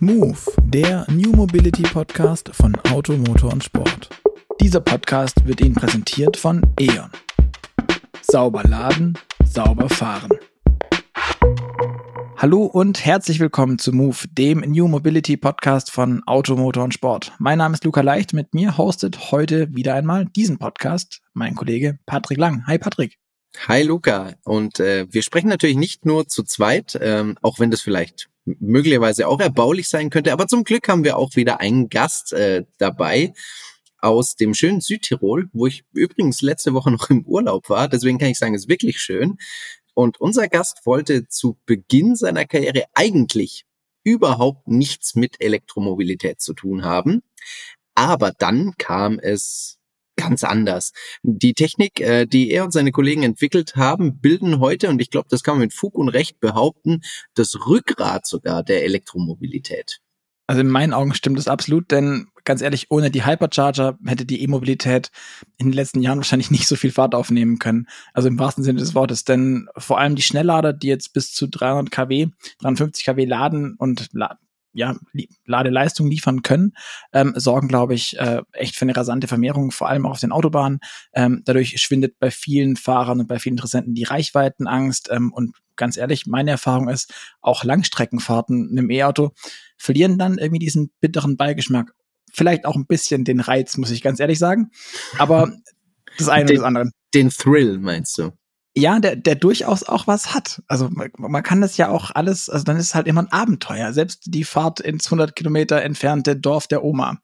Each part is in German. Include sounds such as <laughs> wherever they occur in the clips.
Move, der New Mobility Podcast von Auto, Motor und Sport. Dieser Podcast wird Ihnen präsentiert von E.ON. Sauber laden, sauber fahren. Hallo und herzlich willkommen zu Move, dem New Mobility Podcast von Auto, Motor und Sport. Mein Name ist Luca Leicht, mit mir hostet heute wieder einmal diesen Podcast mein Kollege Patrick Lang. Hi Patrick. Hi Luca und äh, wir sprechen natürlich nicht nur zu zweit, ähm, auch wenn das vielleicht möglicherweise auch erbaulich sein könnte, aber zum Glück haben wir auch wieder einen Gast äh, dabei aus dem schönen Südtirol, wo ich übrigens letzte Woche noch im Urlaub war, deswegen kann ich sagen, es ist wirklich schön. Und unser Gast wollte zu Beginn seiner Karriere eigentlich überhaupt nichts mit Elektromobilität zu tun haben. Aber dann kam es ganz anders. Die Technik, äh, die er und seine Kollegen entwickelt haben, bilden heute, und ich glaube, das kann man mit Fug und Recht behaupten, das Rückgrat sogar der Elektromobilität. Also in meinen Augen stimmt das absolut, denn ganz ehrlich, ohne die Hypercharger hätte die E-Mobilität in den letzten Jahren wahrscheinlich <laughs> nicht so viel Fahrt aufnehmen können. Also im wahrsten Sinne des Wortes, denn vor allem die Schnelllader, die jetzt bis zu 300 kW, 350 kW laden und ja, Ladeleistung liefern können, ähm, sorgen, glaube ich, äh, echt für eine rasante Vermehrung, vor allem auch auf den Autobahnen. Ähm, dadurch schwindet bei vielen Fahrern und bei vielen Interessenten die Reichweitenangst. Ähm, und ganz ehrlich, meine Erfahrung ist, auch Langstreckenfahrten in einem E-Auto verlieren dann irgendwie diesen bitteren Beigeschmack. Vielleicht auch ein bisschen den Reiz, muss ich ganz ehrlich sagen. Aber das eine den, und das andere. Den Thrill, meinst du? Ja, der, der durchaus auch was hat. Also man, man kann das ja auch alles, also dann ist es halt immer ein Abenteuer. Selbst die Fahrt ins 100 Kilometer entfernte Dorf der Oma.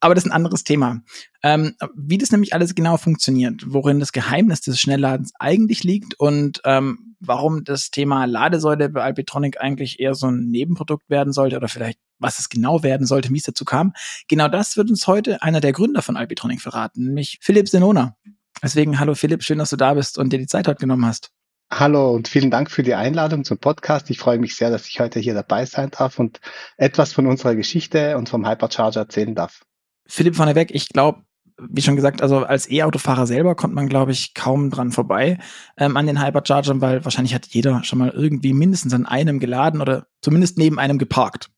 Aber das ist ein anderes Thema. Ähm, wie das nämlich alles genau funktioniert, worin das Geheimnis des Schnellladens eigentlich liegt und ähm, warum das Thema Ladesäule bei Alpitronic eigentlich eher so ein Nebenprodukt werden sollte oder vielleicht was es genau werden sollte, wie es dazu kam. Genau das wird uns heute einer der Gründer von Alpitronic verraten, nämlich Philipp Senona. Deswegen, hallo Philipp, schön, dass du da bist und dir die Zeit heute genommen hast. Hallo und vielen Dank für die Einladung zum Podcast. Ich freue mich sehr, dass ich heute hier dabei sein darf und etwas von unserer Geschichte und vom Hypercharger erzählen darf. Philipp vorneweg, ich glaube, wie schon gesagt, also als E-Autofahrer selber kommt man, glaube ich, kaum dran vorbei ähm, an den Hyperchargern, weil wahrscheinlich hat jeder schon mal irgendwie mindestens an einem geladen oder zumindest neben einem geparkt.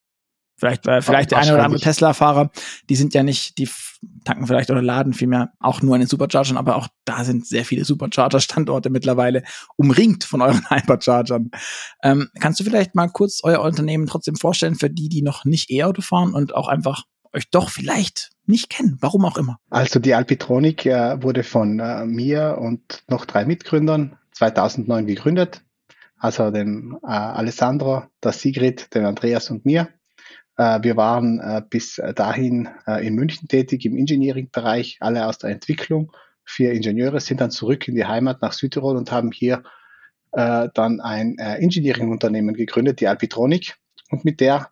Vielleicht, äh, vielleicht der eine oder andere Tesla-Fahrer, die sind ja nicht, die tanken vielleicht oder laden vielmehr auch nur an den Superchargern, aber auch da sind sehr viele Supercharger-Standorte mittlerweile umringt von euren <laughs> Hyperchargern. Ähm, kannst du vielleicht mal kurz euer Unternehmen trotzdem vorstellen für die, die noch nicht E-Auto fahren und auch einfach euch doch vielleicht nicht kennen, warum auch immer? Also die Alpitronik äh, wurde von äh, mir und noch drei Mitgründern 2009 gegründet. Also dem äh, Alessandro, der Sigrid, den Andreas und mir. Äh, wir waren äh, bis dahin äh, in München tätig im Engineering-Bereich, alle aus der Entwicklung. Vier Ingenieure sind dann zurück in die Heimat nach Südtirol und haben hier dann ein Engineering-Unternehmen gegründet, die Alpitronik. Und mit der,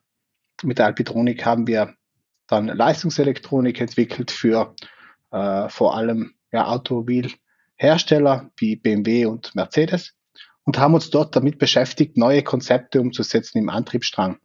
mit der Alpitronik haben wir dann Leistungselektronik entwickelt für vor allem ja, Automobilhersteller wie BMW und Mercedes und haben uns dort damit beschäftigt, neue Konzepte umzusetzen im Antriebsstrang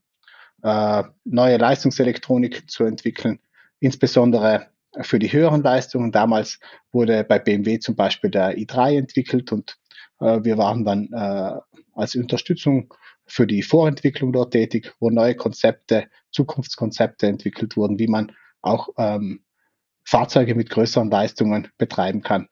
äh, neue Leistungselektronik zu entwickeln, insbesondere für die höheren Leistungen. Damals wurde bei BMW zum Beispiel der i3 entwickelt und äh, wir waren dann äh, als Unterstützung für die Vorentwicklung dort tätig, wo neue Konzepte, Zukunftskonzepte entwickelt wurden, wie man auch ähm, Fahrzeuge mit größeren Leistungen betreiben kann.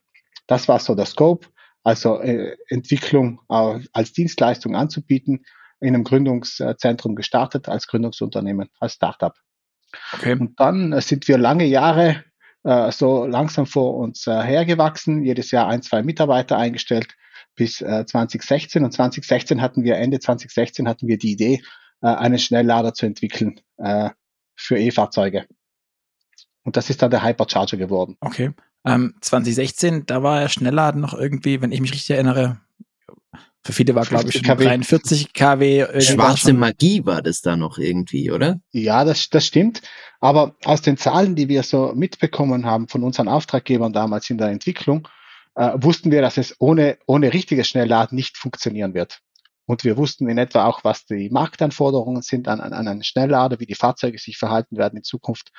Das war so der Scope, also äh, Entwicklung äh, als Dienstleistung anzubieten in einem Gründungszentrum gestartet als Gründungsunternehmen, als Startup. Okay. Und dann äh, sind wir lange Jahre äh, so langsam vor uns äh, hergewachsen, jedes Jahr ein, zwei Mitarbeiter eingestellt bis äh, 2016. Und 2016 hatten wir, Ende 2016 hatten wir die Idee, äh, einen Schnelllader zu entwickeln äh, für E-Fahrzeuge. Und das ist dann der Hypercharger geworden. Okay. Ähm, 2016, da war ja Schnellladen noch irgendwie, wenn ich mich richtig erinnere, für viele war, glaube ich, kW. 43 kW. Schwarze Magie war das da noch irgendwie, oder? Ja, das, das stimmt. Aber aus den Zahlen, die wir so mitbekommen haben von unseren Auftraggebern damals in der Entwicklung, äh, wussten wir, dass es ohne, ohne richtiges Schnellladen nicht funktionieren wird. Und wir wussten in etwa auch, was die Marktanforderungen sind an, an einen Schnelllader, wie die Fahrzeuge sich verhalten werden in Zukunft.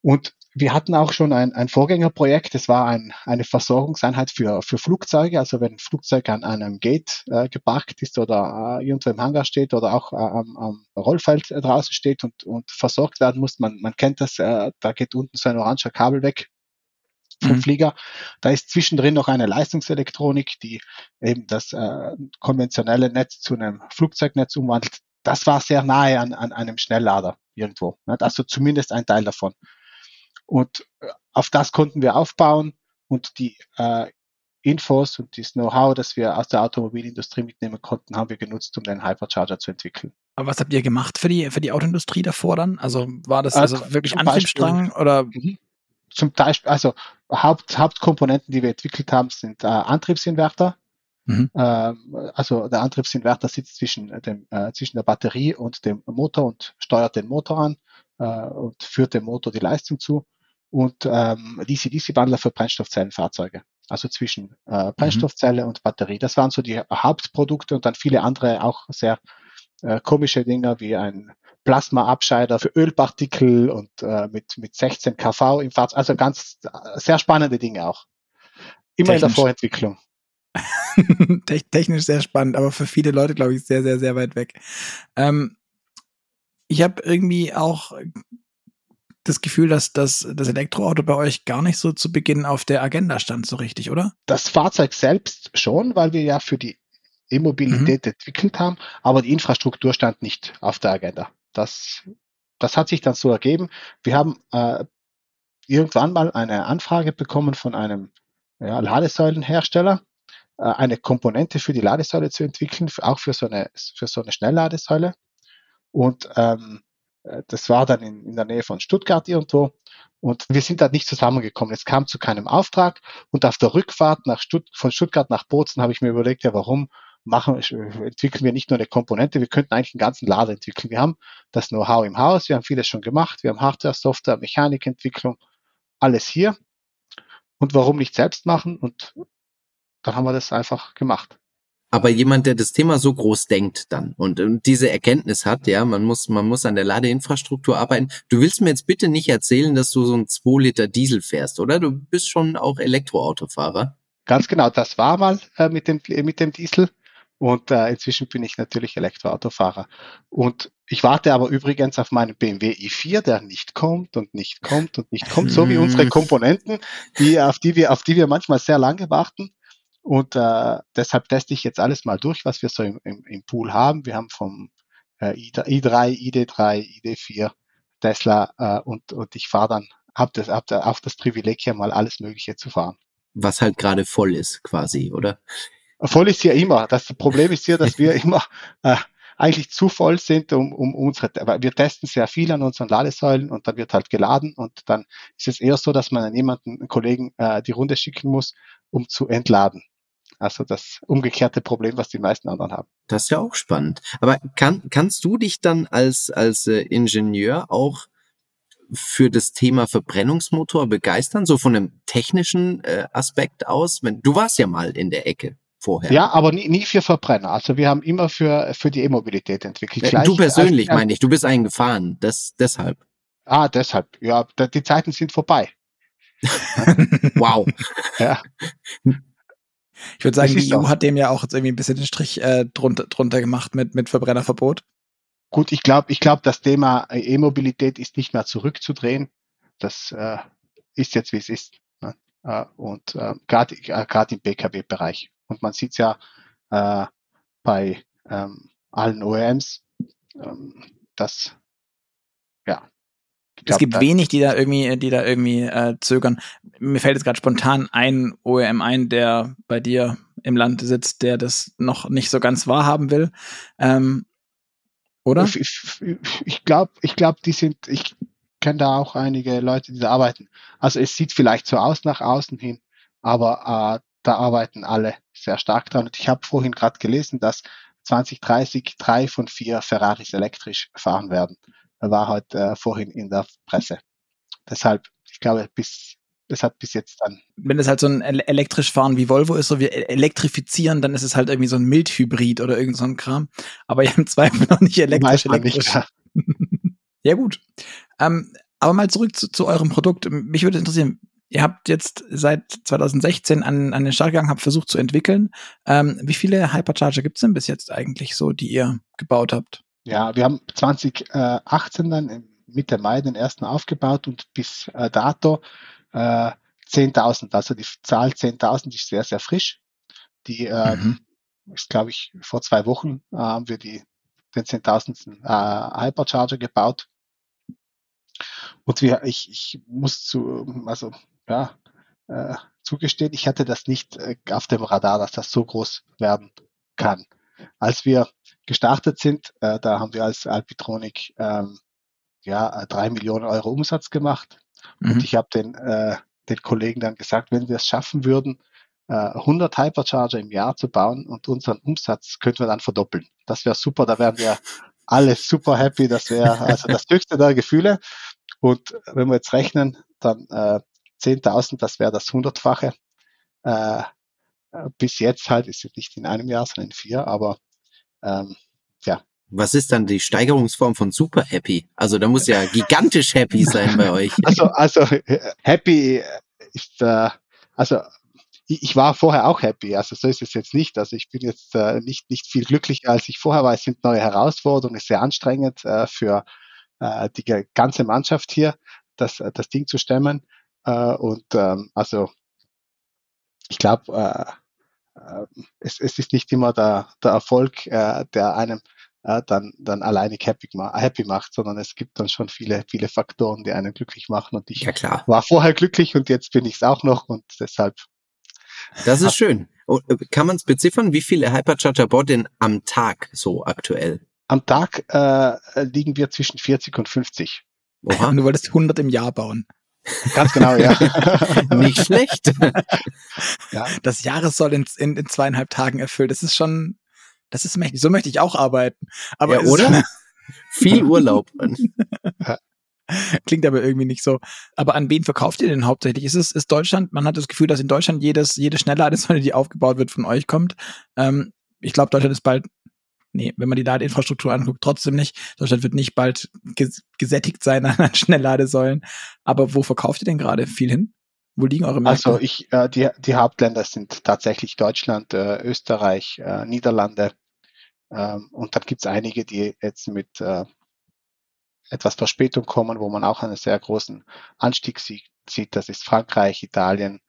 Und wir hatten auch schon ein, ein Vorgängerprojekt, das war ein, eine Versorgungseinheit für, für Flugzeuge. Also wenn ein Flugzeug an einem Gate äh, geparkt ist oder äh, irgendwo im Hangar steht oder auch äh, am, am Rollfeld äh, draußen steht und, und versorgt werden muss, man, man kennt das, äh, da geht unten so ein oranger Kabel weg vom mhm. Flieger. Da ist zwischendrin noch eine Leistungselektronik, die eben das äh, konventionelle Netz zu einem Flugzeugnetz umwandelt. Das war sehr nahe an, an einem Schnelllader irgendwo. Ne? Also zumindest ein Teil davon. Und äh, auf das konnten wir aufbauen und die äh, Infos und das Know-how, das wir aus der Automobilindustrie mitnehmen konnten, haben wir genutzt, um den Hypercharger zu entwickeln. Aber was habt ihr gemacht für die, für die Autoindustrie davor dann? Also war das also, also wirklich Antriebsstrang Beispiel, oder? Mhm. Zum Beispiel, also Haupt, Hauptkomponenten, die wir entwickelt haben, sind äh, Antriebsinverter. Mhm. Ähm, also der Antriebsinverter sitzt zwischen, dem, äh, zwischen der Batterie und dem Motor und steuert den Motor an äh, und führt dem Motor die Leistung zu und ähm, DC-DC-Wandler für Brennstoffzellenfahrzeuge. Also zwischen äh. Brennstoffzelle mhm. und Batterie. Das waren so die Hauptprodukte und dann viele andere auch sehr äh, komische Dinge wie ein Plasma-Abscheider für Ölpartikel und äh, mit, mit 16 kV im Fahrzeug. Also ganz äh, sehr spannende Dinge auch. Immer Technisch. in der Vorentwicklung. <laughs> Technisch sehr spannend, aber für viele Leute, glaube ich, sehr, sehr, sehr weit weg. Ähm, ich habe irgendwie auch das Gefühl, dass das, das Elektroauto bei euch gar nicht so zu Beginn auf der Agenda stand, so richtig, oder? Das Fahrzeug selbst schon, weil wir ja für die E-Mobilität mhm. entwickelt haben, aber die Infrastruktur stand nicht auf der Agenda. Das, das hat sich dann so ergeben. Wir haben äh, irgendwann mal eine Anfrage bekommen von einem ja, Ladesäulenhersteller, äh, eine Komponente für die Ladesäule zu entwickeln, auch für so eine, für so eine Schnellladesäule. Und ähm, äh, das war dann in, in der Nähe von Stuttgart irgendwo. Und wir sind da nicht zusammengekommen. Es kam zu keinem Auftrag. Und auf der Rückfahrt nach Stutt von Stuttgart nach Bozen habe ich mir überlegt, ja, warum machen, entwickeln wir nicht nur eine Komponente, wir könnten eigentlich einen ganzen Lader entwickeln. Wir haben das Know-how im Haus, wir haben vieles schon gemacht, wir haben Hardware, Software, Mechanikentwicklung, alles hier. Und warum nicht selbst machen? Und dann haben wir das einfach gemacht. Aber jemand, der das Thema so groß denkt dann und, und diese Erkenntnis hat, ja, man muss, man muss an der Ladeinfrastruktur arbeiten. Du willst mir jetzt bitte nicht erzählen, dass du so ein 2 Liter Diesel fährst, oder? Du bist schon auch Elektroautofahrer. Ganz genau, das war mal äh, mit, dem, mit dem Diesel. Und äh, inzwischen bin ich natürlich Elektroautofahrer. Und ich warte aber übrigens auf meinen BMW i4, der nicht kommt und nicht kommt und nicht kommt, so wie unsere <laughs> Komponenten, die, auf, die wir, auf die wir manchmal sehr lange warten. Und äh, deshalb teste ich jetzt alles mal durch, was wir so im, im, im Pool haben. Wir haben vom äh, i3, ID3, ID4, Tesla äh, und, und ich fahre dann, habe das, hab auch das Privileg hier mal alles Mögliche zu fahren. Was halt gerade voll ist, quasi, oder? Voll ist ja immer. Das Problem ist hier, dass <laughs> wir immer äh, eigentlich zu voll sind, um, um unsere, weil wir testen sehr viel an unseren Ladesäulen und dann wird halt geladen und dann ist es eher so, dass man an jemanden, einen Kollegen äh, die Runde schicken muss, um zu entladen. Also das umgekehrte Problem, was die meisten anderen haben. Das ist ja auch spannend. Aber kann, kannst du dich dann als, als äh, Ingenieur auch für das Thema Verbrennungsmotor begeistern, so von einem technischen äh, Aspekt aus? Wenn, du warst ja mal in der Ecke vorher. Ja, aber nie, nie für Verbrenner. Also wir haben immer für, für die E-Mobilität entwickelt. Äh, Gleich, du persönlich also, meine ich, du bist eingefahren, das deshalb. Ah, deshalb. Ja, die Zeiten sind vorbei. <laughs> wow. ja. <laughs> Ich würde sagen, die EU hat dem ja auch jetzt irgendwie ein bisschen den Strich äh, drunter, drunter gemacht mit, mit Verbrennerverbot. Gut, ich glaube, ich glaube, das Thema E-Mobilität ist nicht mehr zurückzudrehen. Das äh, ist jetzt, wie es ist. Ne? Äh, und äh, gerade äh, im Pkw-Bereich. Und man sieht ja äh, bei ähm, allen OEMs, ähm, dass ja, es gibt wenig, die da irgendwie, die da irgendwie äh, zögern. Mir fällt jetzt gerade spontan ein OEM ein, der bei dir im Land sitzt, der das noch nicht so ganz wahrhaben will. Ähm, oder? Ich, ich, ich glaube, ich glaube, die sind, ich kenne da auch einige Leute, die da arbeiten. Also es sieht vielleicht so aus nach außen hin, aber äh, da arbeiten alle sehr stark dran. Und ich habe vorhin gerade gelesen, dass 2030 drei von vier Ferraris elektrisch fahren werden war halt äh, vorhin in der Presse. Deshalb, ich glaube, bis es hat bis jetzt dann. Wenn es halt so ein elektrisch fahren wie Volvo ist, so wir e-, elektrifizieren, dann ist es halt irgendwie so ein Mildhybrid oder irgend so ein Kram. Aber ja <laughs> im Zweifel noch nicht elektrisch elektrisch. Nicht, ja. <laughs> ja. gut. Ähm, Aber mal zurück zu, zu eurem Produkt. Mich würde interessieren, ihr habt jetzt seit 2016 an, an den Start gegangen, habt versucht zu entwickeln. Ähm, wie viele Hypercharger gibt es denn bis jetzt eigentlich so, die ihr gebaut habt? Ja, wir haben 2018 dann Mitte Mai den ersten aufgebaut und bis äh, dato äh, 10.000. Also die Zahl 10.000 ist sehr, sehr frisch. Die äh, mhm. ist, glaube ich, vor zwei Wochen äh, haben wir die, den 10.000. Äh, Hypercharger gebaut. Und wir, ich, ich muss zu, also ja, äh, zugestehen, ich hatte das nicht äh, auf dem Radar, dass das so groß werden kann. Als wir gestartet sind, äh, da haben wir als Alpitronic ähm, ja äh, drei Millionen Euro Umsatz gemacht. Mhm. Und ich habe den, äh, den Kollegen dann gesagt, wenn wir es schaffen würden, äh, 100 Hypercharger im Jahr zu bauen und unseren Umsatz könnten wir dann verdoppeln. Das wäre super, da wären wir alle super happy. Das wäre <laughs> also das höchste der Gefühle. Und wenn wir jetzt rechnen, dann äh, 10.000, das wäre das hundertfache. Äh, bis jetzt halt ist es nicht in einem Jahr, sondern in vier, aber ähm, ja. Was ist dann die Steigerungsform von super happy? Also da muss ja <laughs> gigantisch happy sein bei euch. Also, also happy ist, äh, also ich war vorher auch happy, also so ist es jetzt nicht. Also ich bin jetzt äh, nicht, nicht viel glücklicher, als ich vorher war. Es sind neue Herausforderungen, es ist sehr anstrengend äh, für äh, die ganze Mannschaft hier, das, das Ding zu stemmen. Äh, und ähm, also ich glaube, äh, äh, es, es ist nicht immer der, der Erfolg, äh, der einem äh, dann, dann alleinig happy, happy macht, sondern es gibt dann schon viele, viele Faktoren, die einen glücklich machen. Und ich ja, war vorher glücklich und jetzt bin ich es auch noch und deshalb. Das ist schön. Äh, kann man es beziffern, wie viele Hypercharger baut denn am Tag so aktuell? Am Tag äh, liegen wir zwischen 40 und 50. Oha. Und <laughs> du wolltest 100 im Jahr bauen. Ganz genau, ja. <laughs> Nicht schlecht. ja. Das Jahres soll in, in, in, zweieinhalb Tagen erfüllt. Das ist schon, das ist mächtig. So möchte ich auch arbeiten. Aber ja, oder? <laughs> Viel Urlaub. <laughs> Klingt aber irgendwie nicht so. Aber an wen verkauft ihr denn hauptsächlich? Ist es ist Deutschland? Man hat das Gefühl, dass in Deutschland jedes jede Schnellladesäule, die aufgebaut wird, von euch kommt. Ähm, ich glaube, Deutschland ist bald nee, wenn man die Ladeinfrastruktur anguckt, trotzdem nicht. Deutschland wird nicht bald ges gesättigt sein an <laughs> Schnellladesäulen. Aber wo verkauft ihr denn gerade viel hin? Wo liegen eure Märkte? Also ich, äh, die, die Hauptländer sind tatsächlich Deutschland, äh, Österreich, äh, Niederlande. Ähm, und dann gibt's einige, die jetzt mit äh, etwas Verspätung kommen, wo man auch einen sehr großen Anstieg sieht. Das ist Frankreich, Italien,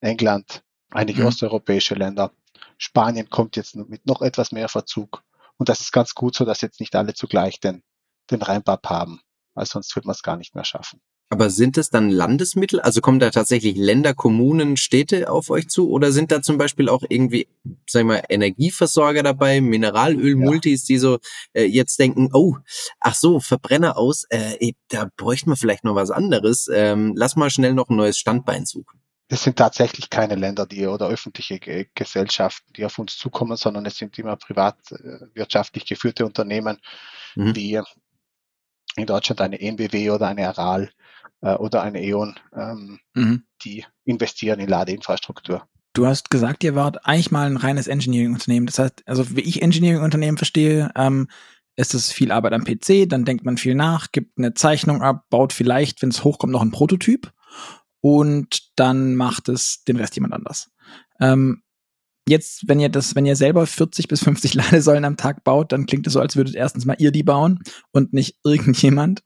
England, einige mhm. osteuropäische Länder. Spanien kommt jetzt mit noch etwas mehr Verzug. Und das ist ganz gut so, dass jetzt nicht alle zugleich den, den Rheinbab haben, weil sonst wird man es gar nicht mehr schaffen. Aber sind es dann Landesmittel? Also kommen da tatsächlich Länder, Kommunen, Städte auf euch zu? Oder sind da zum Beispiel auch irgendwie, sag ich mal, Energieversorger dabei, Mineralöl-Multis, ja. die so äh, jetzt denken, oh, ach so, Verbrenner aus, äh, da bräuchten wir vielleicht noch was anderes. Ähm, lass mal schnell noch ein neues Standbein suchen es sind tatsächlich keine Länder, die oder öffentliche Gesellschaften, die auf uns zukommen, sondern es sind immer privatwirtschaftlich geführte Unternehmen, mhm. wie in Deutschland eine NBW oder eine Aral äh, oder eine E.ON, ähm, mhm. die investieren in Ladeinfrastruktur. Du hast gesagt, ihr wart eigentlich mal ein reines Engineering-Unternehmen. Das heißt, also wie ich Engineering-Unternehmen verstehe, ähm, ist es viel Arbeit am PC, dann denkt man viel nach, gibt eine Zeichnung ab, baut vielleicht, wenn es hochkommt, noch einen Prototyp und dann macht es den Rest jemand anders. Ähm, jetzt, wenn ihr das, wenn ihr selber 40 bis 50 <laughs> Ladesäulen am Tag baut, dann klingt es so, als würdet erstens mal ihr die bauen und nicht <laughs> irgendjemand.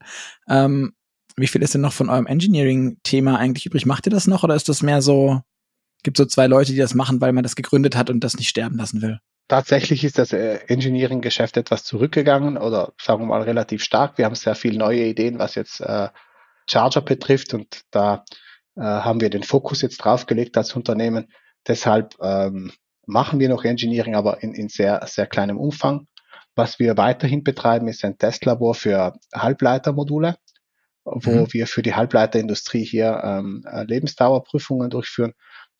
Ähm, wie viel ist denn noch von eurem Engineering-Thema eigentlich übrig? Macht ihr das noch oder ist das mehr so, gibt so zwei Leute, die das machen, weil man das gegründet hat und das nicht sterben lassen will? Tatsächlich ist das äh, Engineering-Geschäft etwas zurückgegangen oder sagen wir mal relativ stark. Wir haben sehr viele neue Ideen, was jetzt äh, Charger betrifft und da äh, haben wir den Fokus jetzt draufgelegt als Unternehmen. Deshalb ähm, machen wir noch Engineering, aber in, in sehr, sehr kleinem Umfang. Was wir weiterhin betreiben, ist ein Testlabor für Halbleitermodule, wo mhm. wir für die Halbleiterindustrie hier ähm, Lebensdauerprüfungen durchführen.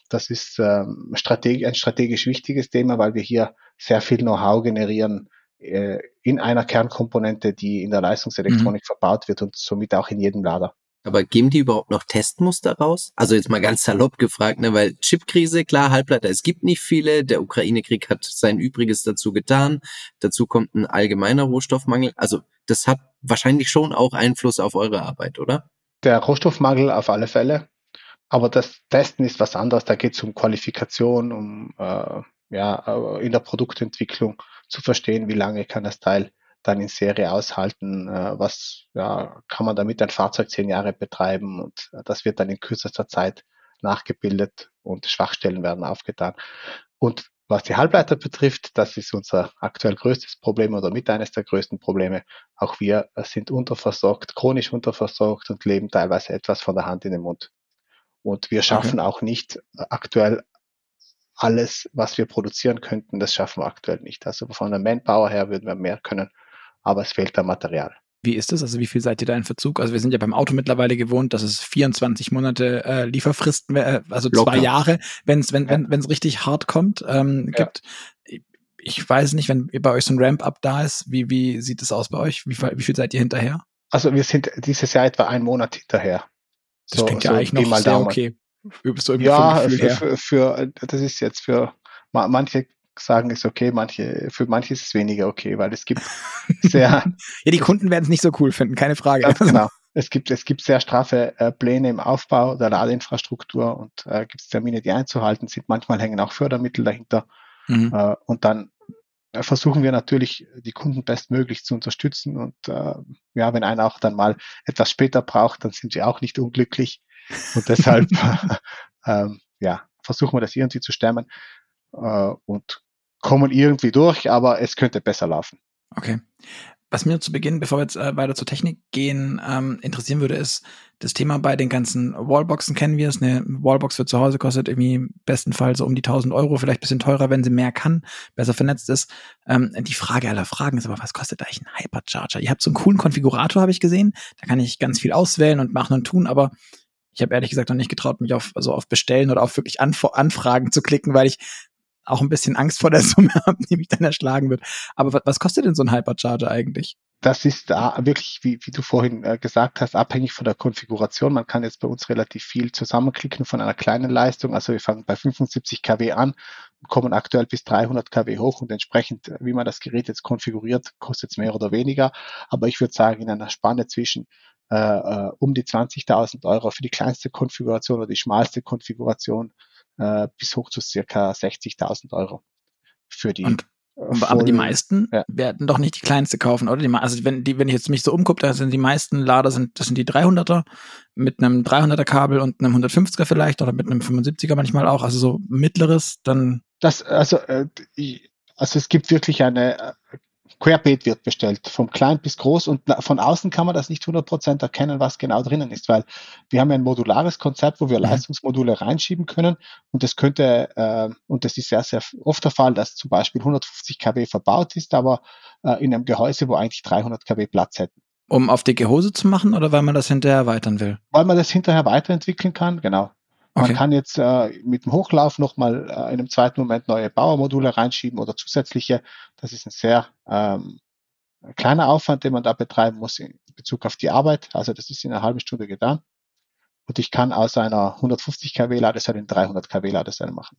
Das ist ähm, strategi ein strategisch wichtiges Thema, weil wir hier sehr viel Know-how generieren äh, in einer Kernkomponente, die in der Leistungselektronik mhm. verbaut wird und somit auch in jedem Lader. Aber geben die überhaupt noch Testmuster raus? Also jetzt mal ganz salopp gefragt, ne, weil Chipkrise, klar, Halbleiter, es gibt nicht viele. Der Ukraine-Krieg hat sein Übriges dazu getan. Dazu kommt ein allgemeiner Rohstoffmangel. Also das hat wahrscheinlich schon auch Einfluss auf eure Arbeit, oder? Der Rohstoffmangel auf alle Fälle. Aber das Testen ist was anderes. Da geht es um Qualifikation, um äh, ja, äh, in der Produktentwicklung zu verstehen, wie lange kann das Teil dann in Serie aushalten, äh, was ja, kann man damit ein Fahrzeug zehn Jahre betreiben und das wird dann in kürzester Zeit nachgebildet und Schwachstellen werden aufgetan. Und was die Halbleiter betrifft, das ist unser aktuell größtes Problem oder mit eines der größten Probleme. Auch wir sind unterversorgt, chronisch unterversorgt und leben teilweise etwas von der Hand in den Mund. Und wir schaffen okay. auch nicht aktuell alles, was wir produzieren könnten, das schaffen wir aktuell nicht. Also von der Manpower her würden wir mehr können, aber es fehlt da Material. Wie ist das? Also wie viel seid ihr da in Verzug? Also wir sind ja beim Auto mittlerweile gewohnt, dass es 24 Monate äh, Lieferfristen, äh, also Locker. zwei Jahre, wenn's, wenn es ja. wenn, richtig hart kommt, ähm, ja. gibt. Ich weiß nicht, wenn bei euch so ein Ramp-up da ist, wie, wie sieht es aus bei euch? Wie, wie viel seid ihr hinterher? Also wir sind dieses Jahr etwa einen Monat hinterher. Das so, klingt ja so eigentlich noch sehr okay. So ja, für, für, für, das ist jetzt für manche sagen, ist okay, manche, für manche ist es weniger okay, weil es gibt <laughs> sehr. ja, die Kunden werden es nicht so cool finden, keine Frage. Ganz genau. <laughs> Es gibt, es gibt sehr straffe äh, Pläne im Aufbau der Ladeinfrastruktur und äh, gibt es Termine, die einzuhalten sind. Manchmal hängen auch Fördermittel dahinter. Mhm. Äh, und dann äh, versuchen wir natürlich, die Kunden bestmöglich zu unterstützen. Und äh, ja, wenn einer auch dann mal etwas später braucht, dann sind wir auch nicht unglücklich. Und deshalb <laughs> ähm, ja, versuchen wir das irgendwie zu stemmen äh, und kommen irgendwie durch, aber es könnte besser laufen. Okay. Was mir zu Beginn, bevor wir jetzt äh, weiter zur Technik gehen, ähm, interessieren würde, ist das Thema bei den ganzen Wallboxen kennen wir es. Eine Wallbox für zu Hause kostet irgendwie bestenfalls so um die 1000 Euro, vielleicht bisschen teurer, wenn sie mehr kann, besser vernetzt ist. Ähm, die Frage aller Fragen ist aber, was kostet eigentlich ein Hypercharger? Ihr habt so einen coolen Konfigurator, habe ich gesehen. Da kann ich ganz viel auswählen und machen und tun, aber ich habe ehrlich gesagt noch nicht getraut, mich auf, also auf Bestellen oder auf wirklich Anf Anfragen zu klicken, weil ich auch ein bisschen Angst vor der <laughs> Summe habe, die mich dann erschlagen wird. Aber was, kostet denn so ein Hypercharger eigentlich? Das ist wirklich, wie, wie du vorhin äh, gesagt hast, abhängig von der Konfiguration. Man kann jetzt bei uns relativ viel zusammenklicken von einer kleinen Leistung. Also wir fangen bei 75 kW an, kommen aktuell bis 300 kW hoch und entsprechend, äh, wie man das Gerät jetzt konfiguriert, kostet es mehr oder weniger. Aber ich würde sagen, in einer Spanne zwischen äh, äh um die 20.000 Euro für die kleinste Konfiguration oder die schmalste Konfiguration äh, bis hoch zu circa 60.000 Euro für die. Und, äh, aber die meisten ja. werden doch nicht die kleinste kaufen, oder? Die, also wenn, die, wenn ich jetzt mich so umgucke, da sind die meisten Lader, sind, das sind die 300er mit einem 300er Kabel und einem 150er vielleicht oder mit einem 75er manchmal auch, also so mittleres, dann. Das, also, äh, also es gibt wirklich eine querbeet wird bestellt, vom klein bis groß und von außen kann man das nicht 100% erkennen, was genau drinnen ist, weil wir haben ja ein modulares Konzept, wo wir mhm. Leistungsmodule reinschieben können und das könnte, äh, und das ist sehr, sehr oft der Fall, dass zum Beispiel 150 kW verbaut ist, aber äh, in einem Gehäuse, wo eigentlich 300 kW Platz hätten. Um auf dicke Hose zu machen oder weil man das hinterher erweitern will? Weil man das hinterher weiterentwickeln kann, genau. Man kann jetzt äh, mit dem Hochlauf nochmal äh, in einem zweiten Moment neue Bauermodule reinschieben oder zusätzliche. Das ist ein sehr ähm, kleiner Aufwand, den man da betreiben muss in Bezug auf die Arbeit. Also das ist in einer halben Stunde getan. Und ich kann aus einer 150 kW Ladesäule in 300 kW Ladesäule machen.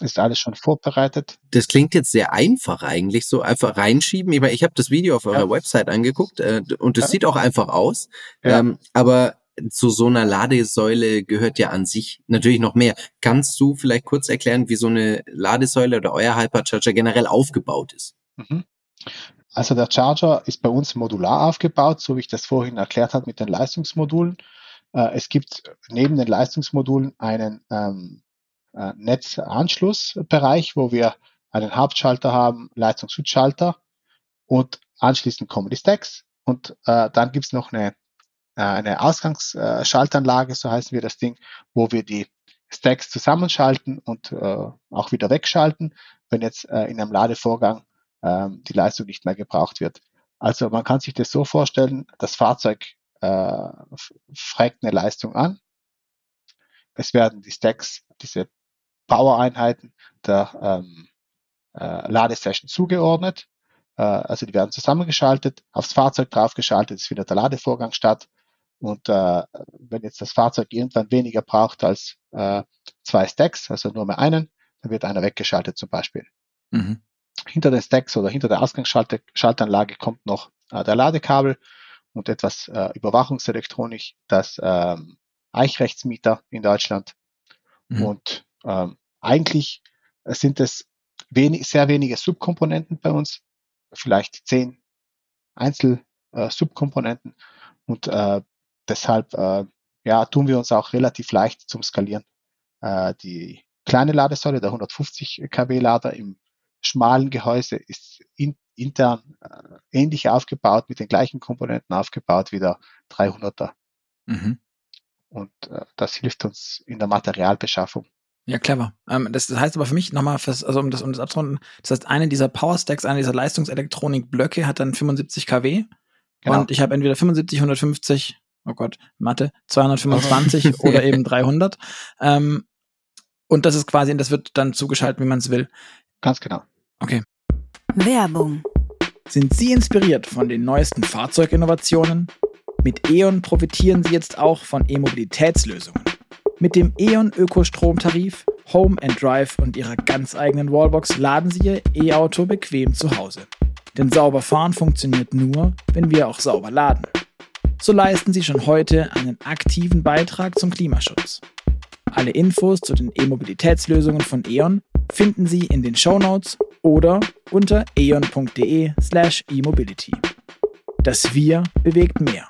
Ist alles schon vorbereitet. Das klingt jetzt sehr einfach eigentlich, so einfach reinschieben. Ich, ich habe das Video auf eurer ja. Website angeguckt äh, und es ja. sieht auch einfach aus. Ja. Ähm, aber zu so einer Ladesäule gehört ja an sich natürlich noch mehr. Kannst du vielleicht kurz erklären, wie so eine Ladesäule oder euer Hypercharger generell aufgebaut ist? Mhm. Also der Charger ist bei uns modular aufgebaut, so wie ich das vorhin erklärt habe mit den Leistungsmodulen. Äh, es gibt neben den Leistungsmodulen einen ähm, äh, Netzanschlussbereich, wo wir einen Hauptschalter haben, Leistungsschutzschalter und anschließend kommen die Stacks und äh, dann gibt's noch eine eine Ausgangsschaltanlage, so heißen wir das Ding, wo wir die Stacks zusammenschalten und äh, auch wieder wegschalten, wenn jetzt äh, in einem Ladevorgang äh, die Leistung nicht mehr gebraucht wird. Also man kann sich das so vorstellen, das Fahrzeug äh, fragt eine Leistung an. Es werden die Stacks, diese Power-Einheiten der ähm, äh, Ladesession zugeordnet. Äh, also die werden zusammengeschaltet, aufs Fahrzeug draufgeschaltet, es findet der Ladevorgang statt und äh, wenn jetzt das Fahrzeug irgendwann weniger braucht als äh, zwei Stacks, also nur mehr einen, dann wird einer weggeschaltet zum Beispiel. Mhm. Hinter den Stacks oder hinter der Ausgangsschaltanlage kommt noch äh, der Ladekabel und etwas äh, Überwachungselektronik, das ähm, Eichrechtsmieter in Deutschland. Mhm. Und ähm, eigentlich sind es wenig, sehr wenige Subkomponenten bei uns, vielleicht zehn Einzel-Subkomponenten. Äh, und äh, deshalb äh, ja, tun wir uns auch relativ leicht zum Skalieren. Äh, die kleine Ladesäule, der 150 kW Lader im schmalen Gehäuse ist in, intern äh, ähnlich aufgebaut, mit den gleichen Komponenten aufgebaut wie der 300er. Mhm. Und äh, das hilft uns in der Materialbeschaffung. Ja, clever. Ähm, das, das, heißt aber für mich nochmal, also um das, um das abzurunden, das heißt, eine dieser Power Stacks, eine dieser Leistungselektronik-Blöcke hat dann 75 kW. Genau. Und ich habe entweder 75, 150, oh Gott, Mathe, 225 <laughs> oder eben 300. Ähm, und das ist quasi, das wird dann zugeschaltet, wie man es will. Ganz genau. Okay. Werbung. Sind Sie inspiriert von den neuesten Fahrzeuginnovationen? Mit E.ON profitieren Sie jetzt auch von E-Mobilitätslösungen. Mit dem E.ON Ökostromtarif, Home and Drive und Ihrer ganz eigenen Wallbox laden Sie Ihr E-Auto bequem zu Hause. Denn sauber fahren funktioniert nur, wenn wir auch sauber laden. So leisten Sie schon heute einen aktiven Beitrag zum Klimaschutz. Alle Infos zu den E-Mobilitätslösungen von E.ON finden Sie in den Show Notes oder unter eon.de slash e-mobility. Das Wir bewegt mehr.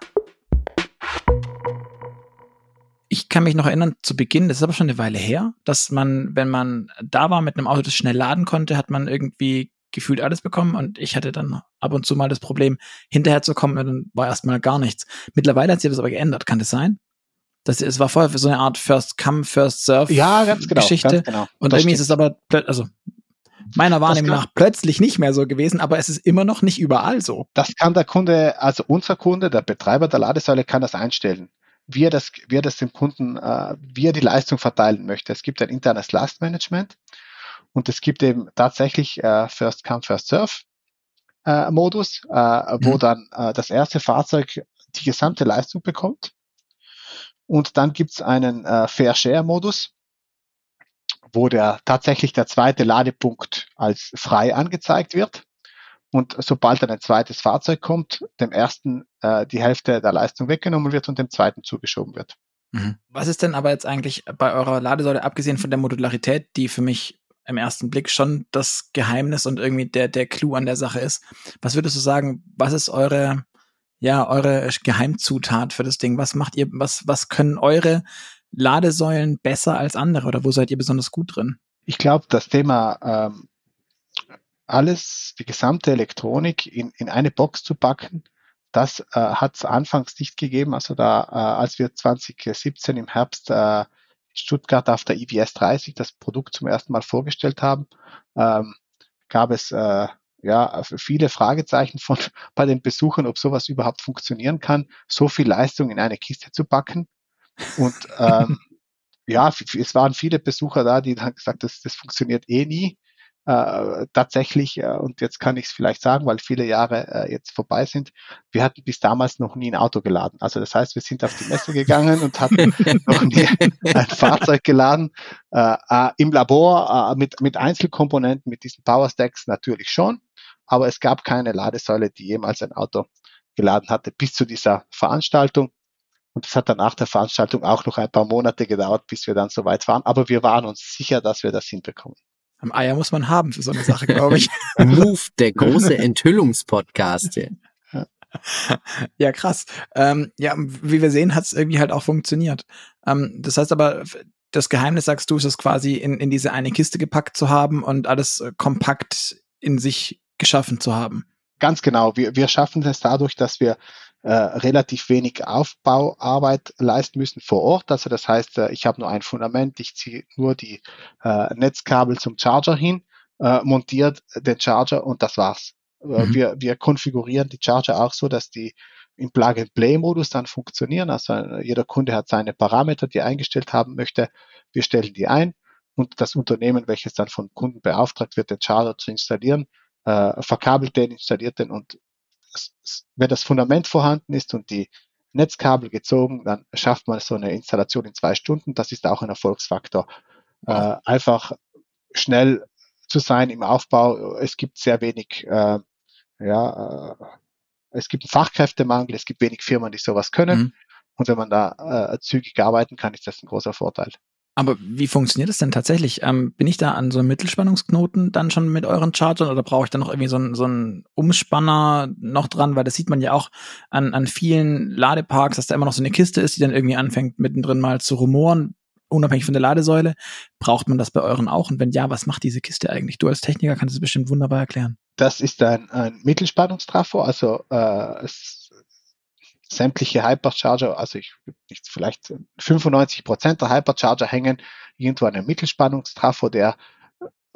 Ich kann mich noch erinnern, zu Beginn, das ist aber schon eine Weile her, dass man, wenn man da war mit einem Auto, das schnell laden konnte, hat man irgendwie gefühlt alles bekommen und ich hatte dann ab und zu mal das Problem, hinterher zu kommen und dann war erstmal gar nichts. Mittlerweile hat sich das aber geändert, kann das sein? Das, es war vorher für so eine Art First Come, First Serve ja, ganz genau, Geschichte. Ganz genau. Und das irgendwie stimmt. ist es aber, also meiner Wahrnehmung nach plötzlich nicht mehr so gewesen, aber es ist immer noch nicht überall so. Das kann der Kunde, also unser Kunde, der Betreiber der Ladesäule kann das einstellen. Wie er das, wie er das dem Kunden, äh, wie er die Leistung verteilen möchte. Es gibt ein internes Lastmanagement und es gibt eben tatsächlich äh, First Come, First Serve äh, Modus, äh, wo mhm. dann äh, das erste Fahrzeug die gesamte Leistung bekommt. Und dann gibt's einen äh, Fair Share Modus, wo der tatsächlich der zweite Ladepunkt als frei angezeigt wird. Und sobald dann ein zweites Fahrzeug kommt, dem ersten äh, die Hälfte der Leistung weggenommen wird und dem zweiten zugeschoben wird. Mhm. Was ist denn aber jetzt eigentlich bei eurer Ladesäule, abgesehen von der Modularität, die für mich im ersten Blick schon das Geheimnis und irgendwie der, der Clou an der Sache ist. Was würdest du sagen, was ist eure, ja, eure Geheimzutat für das Ding? Was macht ihr, was, was können eure Ladesäulen besser als andere oder wo seid ihr besonders gut drin? Ich glaube, das Thema ähm, alles, die gesamte Elektronik in, in eine Box zu packen, das äh, hat es anfangs nicht gegeben. Also da, äh, als wir 2017 im Herbst äh, Stuttgart auf der IBS 30 das Produkt zum ersten Mal vorgestellt haben, ähm, gab es äh, ja viele Fragezeichen von <laughs> bei den Besuchern, ob sowas überhaupt funktionieren kann, so viel Leistung in eine Kiste zu packen. Und <laughs> ähm, ja, es waren viele Besucher da, die haben gesagt, das, das funktioniert eh nie. Äh, tatsächlich, äh, und jetzt kann ich es vielleicht sagen, weil viele Jahre äh, jetzt vorbei sind, wir hatten bis damals noch nie ein Auto geladen. Also das heißt, wir sind auf die Messe gegangen und hatten <laughs> noch nie ein Fahrzeug geladen. Äh, äh, Im Labor äh, mit, mit Einzelkomponenten, mit diesen Power Stacks natürlich schon, aber es gab keine Ladesäule, die jemals ein Auto geladen hatte, bis zu dieser Veranstaltung. Und es hat dann nach der Veranstaltung auch noch ein paar Monate gedauert, bis wir dann so weit waren. Aber wir waren uns sicher, dass wir das hinbekommen. Am Eier muss man haben für so eine Sache, glaube ich. <laughs> Move, der große <laughs> Enthüllungspodcast. <laughs> ja, krass. Ähm, ja, wie wir sehen, hat es irgendwie halt auch funktioniert. Ähm, das heißt aber, das Geheimnis, sagst du, ist es quasi in, in diese eine Kiste gepackt zu haben und alles äh, kompakt in sich geschaffen zu haben. Ganz genau. Wir, wir schaffen es dadurch, dass wir äh, relativ wenig Aufbauarbeit leisten müssen vor Ort. Also das heißt, äh, ich habe nur ein Fundament, ich ziehe nur die äh, Netzkabel zum Charger hin, äh, montiert den Charger und das war's. Äh, mhm. Wir, wir konfigurieren die Charger auch so, dass die im Plug-and-Play-Modus dann funktionieren. Also jeder Kunde hat seine Parameter, die er eingestellt haben möchte. Wir stellen die ein und das Unternehmen, welches dann von Kunden beauftragt wird, den Charger zu installieren, äh, verkabelt den, installiert den und wenn das Fundament vorhanden ist und die Netzkabel gezogen, dann schafft man so eine Installation in zwei Stunden. Das ist auch ein Erfolgsfaktor. Äh, einfach schnell zu sein im Aufbau. Es gibt sehr wenig äh, ja, äh, es gibt einen Fachkräftemangel, es gibt wenig Firmen, die sowas können. Mhm. Und wenn man da äh, zügig arbeiten kann, ist das ein großer Vorteil. Aber wie funktioniert das denn tatsächlich? Ähm, bin ich da an so einem Mittelspannungsknoten dann schon mit euren Chargern oder brauche ich da noch irgendwie so einen, so einen Umspanner noch dran? Weil das sieht man ja auch an, an vielen Ladeparks, dass da immer noch so eine Kiste ist, die dann irgendwie anfängt mittendrin mal zu rumoren, unabhängig von der Ladesäule. Braucht man das bei euren auch? Und wenn ja, was macht diese Kiste eigentlich? Du als Techniker kannst es bestimmt wunderbar erklären. Das ist ein, ein Mittelspannungstrafo, also äh, sämtliche Hypercharger, also ich, ich vielleicht 95 Prozent der Hypercharger hängen irgendwo an einem Mittelspannungstrafo, der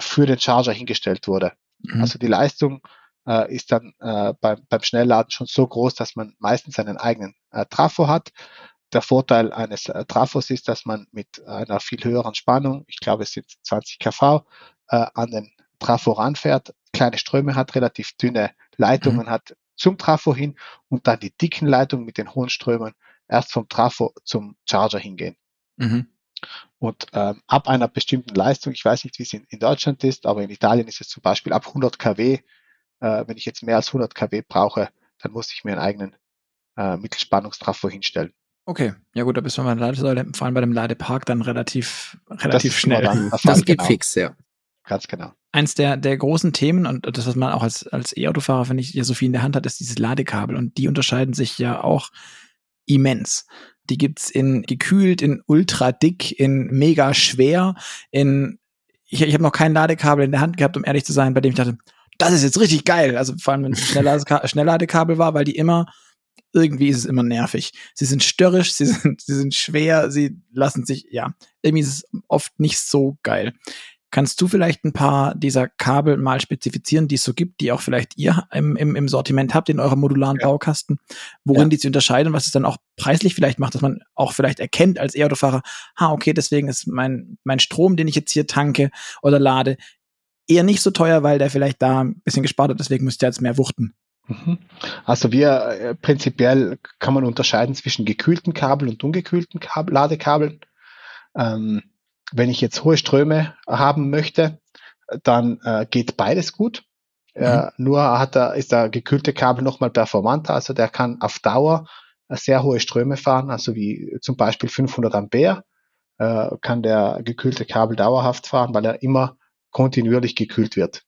für den Charger hingestellt wurde. Mhm. Also die Leistung äh, ist dann äh, beim, beim Schnellladen schon so groß, dass man meistens einen eigenen äh, Trafo hat. Der Vorteil eines äh, Trafos ist, dass man mit einer viel höheren Spannung, ich glaube es sind 20 kV, äh, an den Trafo ranfährt, kleine Ströme hat, relativ dünne Leitungen mhm. hat, zum Trafo hin und dann die dicken Leitungen mit den hohen Strömen erst vom Trafo zum Charger hingehen. Mhm. Und ähm, ab einer bestimmten Leistung, ich weiß nicht, wie es in, in, Deutschland ist, aber in Italien ist es zum Beispiel ab 100 kW. Äh, wenn ich jetzt mehr als 100 kW brauche, dann muss ich mir einen eigenen äh, Mittelspannungstrafo hinstellen. Okay, ja gut, da bist du bei der Ladesäule, vor allem bei dem Ladepark dann relativ, relativ das schnell. Dann, das, das geht genau. fix, ja. Ganz genau. Eins der, der großen Themen und das, was man auch als, als E-Autofahrer, finde ich, ja so viel in der Hand hat, ist dieses Ladekabel. Und die unterscheiden sich ja auch immens. Die gibt's in gekühlt, in ultra dick, in mega schwer, in ich, ich habe noch kein Ladekabel in der Hand gehabt, um ehrlich zu sein, bei dem ich dachte, das ist jetzt richtig geil. Also vor allem, wenn es ein <laughs> Schnellladekabel war, weil die immer, irgendwie ist es immer nervig. Sie sind störrisch, sie sind, sie sind schwer, sie lassen sich, ja, irgendwie ist es oft nicht so geil. Kannst du vielleicht ein paar dieser Kabel mal spezifizieren, die es so gibt, die auch vielleicht ihr im, im, im Sortiment habt in eurem modularen ja. Baukasten, worin ja. die sich unterscheiden, was es dann auch preislich vielleicht macht, dass man auch vielleicht erkennt als E-Autofahrer, ha, okay, deswegen ist mein, mein Strom, den ich jetzt hier tanke oder lade, eher nicht so teuer, weil der vielleicht da ein bisschen gespart hat, deswegen müsst ihr jetzt mehr wuchten. Mhm. Also wir äh, prinzipiell kann man unterscheiden zwischen gekühlten Kabel und ungekühlten Kabel, Ladekabeln. Ähm, wenn ich jetzt hohe Ströme haben möchte, dann äh, geht beides gut. Mhm. Äh, nur hat er, ist der gekühlte Kabel nochmal performanter, also der kann auf Dauer äh, sehr hohe Ströme fahren, also wie zum Beispiel 500 Ampere äh, kann der gekühlte Kabel dauerhaft fahren, weil er immer kontinuierlich gekühlt wird.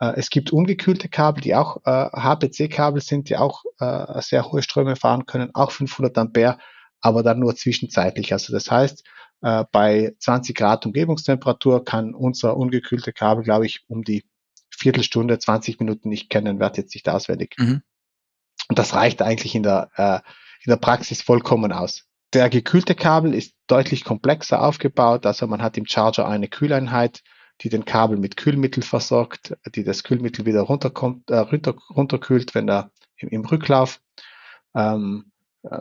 Äh, es gibt ungekühlte Kabel, die auch äh, HPC-Kabel sind, die auch äh, sehr hohe Ströme fahren können, auch 500 Ampere, aber dann nur zwischenzeitlich. Also das heißt, äh, bei 20 Grad Umgebungstemperatur kann unser ungekühlte Kabel, glaube ich, um die Viertelstunde, 20 Minuten nicht kennen, wird jetzt nicht auswendig. Mhm. Und das reicht eigentlich in der, äh, in der Praxis vollkommen aus. Der gekühlte Kabel ist deutlich komplexer aufgebaut. Also man hat im Charger eine Kühleinheit, die den Kabel mit Kühlmittel versorgt, die das Kühlmittel wieder runterkommt, äh, runter, runterkühlt, wenn er im, im Rücklauf. Ähm, äh,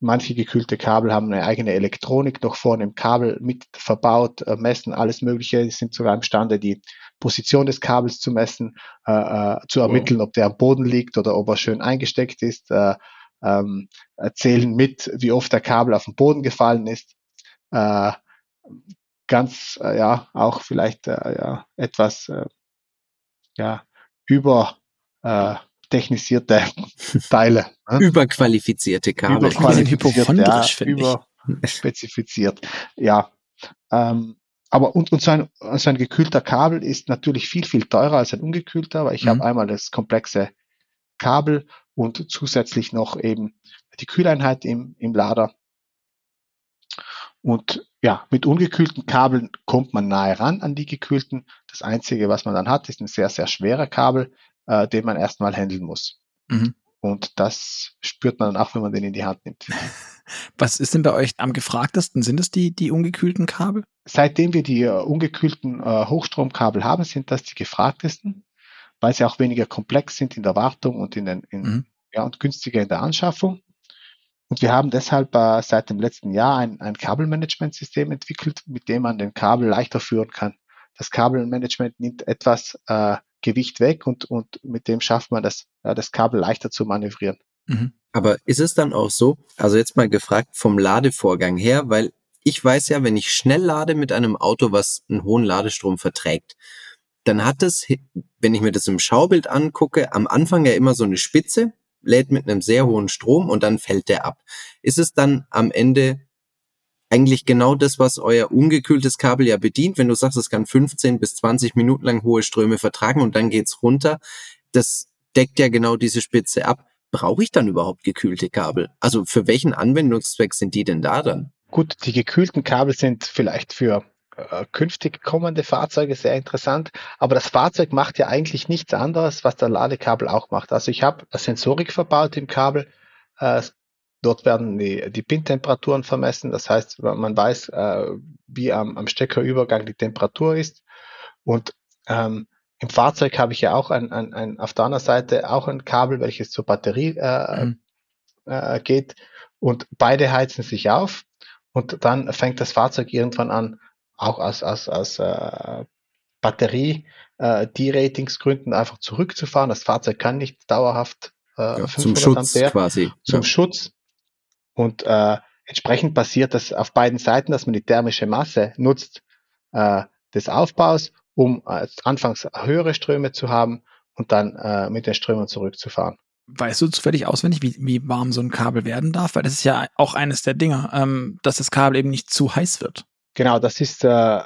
Manche gekühlte Kabel haben eine eigene Elektronik noch vorne im Kabel mit verbaut, äh, messen alles Mögliche, die sind sogar imstande, die Position des Kabels zu messen, äh, äh, zu ermitteln, ob der am Boden liegt oder ob er schön eingesteckt ist, äh, ähm, erzählen mit, wie oft der Kabel auf den Boden gefallen ist. Äh, ganz, äh, ja, auch vielleicht äh, ja, etwas äh, ja, über äh, technisierte <laughs> Teile. Ne? Überqualifizierte Kabel. Überqualifiziert, ja, überspezifiziert. Ja. Ähm, aber und, und so, ein, so ein gekühlter Kabel ist natürlich viel, viel teurer als ein ungekühlter, weil ich mhm. habe einmal das komplexe Kabel und zusätzlich noch eben die Kühleinheit im, im Lader. Und ja, mit ungekühlten Kabeln kommt man nahe ran an die gekühlten. Das Einzige, was man dann hat, ist ein sehr, sehr schwerer Kabel, äh, den man erstmal handeln muss. Mhm. Und das spürt man dann auch, wenn man den in die Hand nimmt. <laughs> Was ist denn bei euch am gefragtesten? Sind es die, die ungekühlten Kabel? Seitdem wir die uh, ungekühlten uh, Hochstromkabel haben, sind das die gefragtesten, weil sie auch weniger komplex sind in der Wartung und in den, in, mhm. ja, und günstiger in der Anschaffung. Und wir haben deshalb äh, seit dem letzten Jahr ein, ein Kabelmanagementsystem entwickelt, mit dem man den Kabel leichter führen kann. Das Kabelmanagement nimmt etwas äh, Gewicht weg und, und mit dem schafft man das, ja, das Kabel leichter zu manövrieren. Mhm. Aber ist es dann auch so, also jetzt mal gefragt vom Ladevorgang her, weil ich weiß ja, wenn ich schnell lade mit einem Auto, was einen hohen Ladestrom verträgt, dann hat es, wenn ich mir das im Schaubild angucke, am Anfang ja immer so eine Spitze, lädt mit einem sehr hohen Strom und dann fällt der ab. Ist es dann am Ende eigentlich genau das, was euer ungekühltes Kabel ja bedient, wenn du sagst, es kann 15 bis 20 Minuten lang hohe Ströme vertragen und dann geht's runter. Das deckt ja genau diese Spitze ab. Brauche ich dann überhaupt gekühlte Kabel? Also für welchen Anwendungszweck sind die denn da dann? Gut, die gekühlten Kabel sind vielleicht für äh, künftig kommende Fahrzeuge sehr interessant, aber das Fahrzeug macht ja eigentlich nichts anderes, was der Ladekabel auch macht. Also ich habe Sensorik verbaut im Kabel, äh, Dort werden die, die Pin-Temperaturen vermessen. Das heißt, man weiß, äh, wie am, am Steckerübergang die Temperatur ist. Und ähm, im Fahrzeug habe ich ja auch ein, ein, ein, auf der anderen Seite auch ein Kabel, welches zur Batterie äh, mhm. äh, geht. Und beide heizen sich auf. Und dann fängt das Fahrzeug irgendwann an, auch aus, aus, aus äh, Batterie, äh, die Ratingsgründen einfach zurückzufahren. Das Fahrzeug kann nicht dauerhaft äh, ja, zum Schutz Ampere, quasi. Zum ja. Schutz und äh, entsprechend passiert das auf beiden Seiten, dass man die thermische Masse nutzt äh, des Aufbaus, um äh, anfangs höhere Ströme zu haben und dann äh, mit den Strömen zurückzufahren. Weißt du zufällig auswendig, wie, wie warm so ein Kabel werden darf? Weil das ist ja auch eines der Dinge, ähm, dass das Kabel eben nicht zu heiß wird. Genau, das ist äh,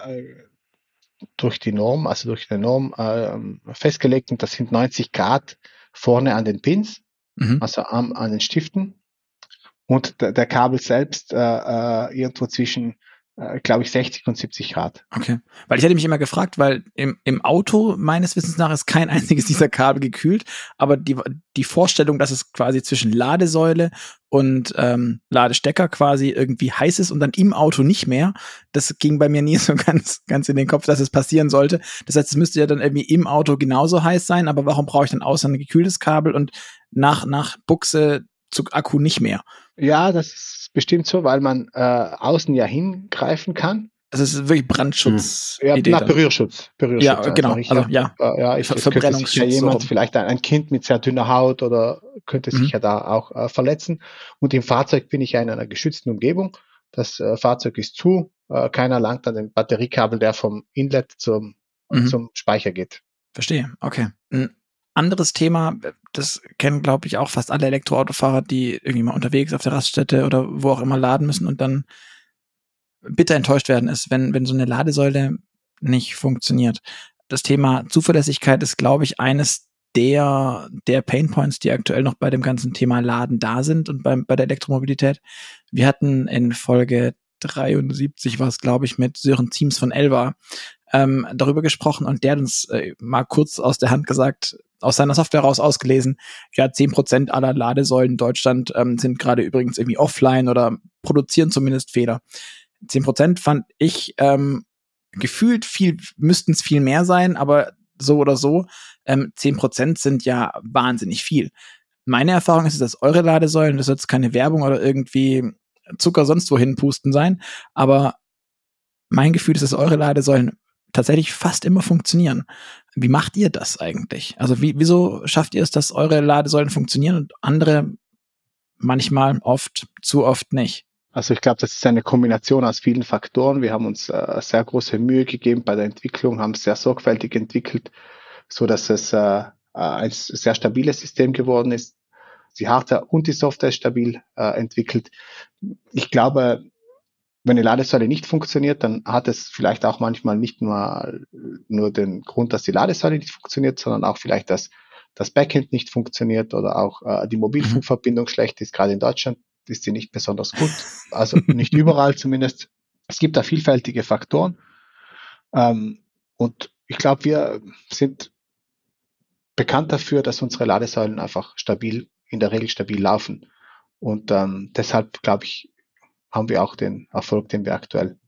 durch die Norm, also durch die Norm äh, festgelegt und das sind 90 Grad vorne an den Pins, mhm. also am, an den Stiften und der, Kabel selbst äh, äh, irgendwo zwischen äh, glaube ich, 60 und 70 Grad. Okay. Weil ich hätte mich immer gefragt, weil im, im Auto meines Wissens nach ist kein <laughs> einziges dieser Kabel gekühlt, aber die, die Vorstellung, dass es quasi zwischen Ladesäule und ähm, Ladestecker quasi irgendwie heiß ist und dann im Auto nicht mehr, das ging bei mir nie <laughs> so ganz, ganz in den Kopf, dass es passieren sollte. Das heißt, es müsste ja dann irgendwie im Auto genauso heiß sein, aber warum brauche ich dann außer ein gekühltes Kabel und nach, nach Buchse Akku nicht mehr? Ja, das ist bestimmt so, weil man äh, außen ja hingreifen kann. Also es ist wirklich Brandschutz. Hm. Ja, na, Berührschutz. Berührschutz. Ja, also genau. Ich, also, ja. Äh, ja, ich, Ver Verbrennungsschutz. Ja jemand, so. vielleicht ein, ein, Kind mit sehr dünner Haut oder könnte mhm. sich ja da auch äh, verletzen. Und im Fahrzeug bin ich ja in einer geschützten Umgebung. Das äh, Fahrzeug ist zu. Äh, keiner langt an den Batteriekabel, der vom Inlet zum, mhm. zum Speicher geht. Verstehe. Okay. Ein anderes Thema, das kennen, glaube ich, auch fast alle Elektroautofahrer, die irgendwie mal unterwegs auf der Raststätte oder wo auch immer laden müssen und dann bitter enttäuscht werden, ist, wenn, wenn so eine Ladesäule nicht funktioniert. Das Thema Zuverlässigkeit ist, glaube ich, eines der, der Painpoints, die aktuell noch bei dem ganzen Thema Laden da sind und bei, bei der Elektromobilität. Wir hatten in Folge 73 war es, glaube ich, mit Sören Teams von Elva ähm, darüber gesprochen und der hat uns äh, mal kurz aus der Hand gesagt, aus seiner Software raus ausgelesen, ja, zehn Prozent aller Ladesäulen in Deutschland ähm, sind gerade übrigens irgendwie offline oder produzieren zumindest Fehler. Zehn Prozent fand ich ähm, gefühlt viel, müssten es viel mehr sein, aber so oder so, ähm, zehn Prozent sind ja wahnsinnig viel. Meine Erfahrung ist, dass eure Ladesäulen, das soll jetzt keine Werbung oder irgendwie Zucker sonst wohin pusten sein, aber mein Gefühl ist, dass eure Ladesäulen tatsächlich fast immer funktionieren. Wie macht ihr das eigentlich? Also wie, wieso schafft ihr es, dass eure Ladesäulen funktionieren und andere manchmal oft, zu oft nicht? Also ich glaube, das ist eine Kombination aus vielen Faktoren. Wir haben uns äh, sehr große Mühe gegeben bei der Entwicklung, haben es sehr sorgfältig entwickelt, so dass es äh, ein sehr stabiles System geworden ist. Die Hardware und die Software ist stabil äh, entwickelt. Ich glaube, wenn die Ladesäule nicht funktioniert, dann hat es vielleicht auch manchmal nicht nur, nur den Grund, dass die Ladesäule nicht funktioniert, sondern auch vielleicht, dass das Backend nicht funktioniert oder auch äh, die Mobilfunkverbindung schlecht ist. Gerade in Deutschland ist sie nicht besonders gut. Also nicht überall zumindest. Es gibt da vielfältige Faktoren. Ähm, und ich glaube, wir sind bekannt dafür, dass unsere Ladesäulen einfach stabil, in der Regel stabil laufen. Und ähm, deshalb, glaube ich, haben wir auch den Erfolg, den wir aktuell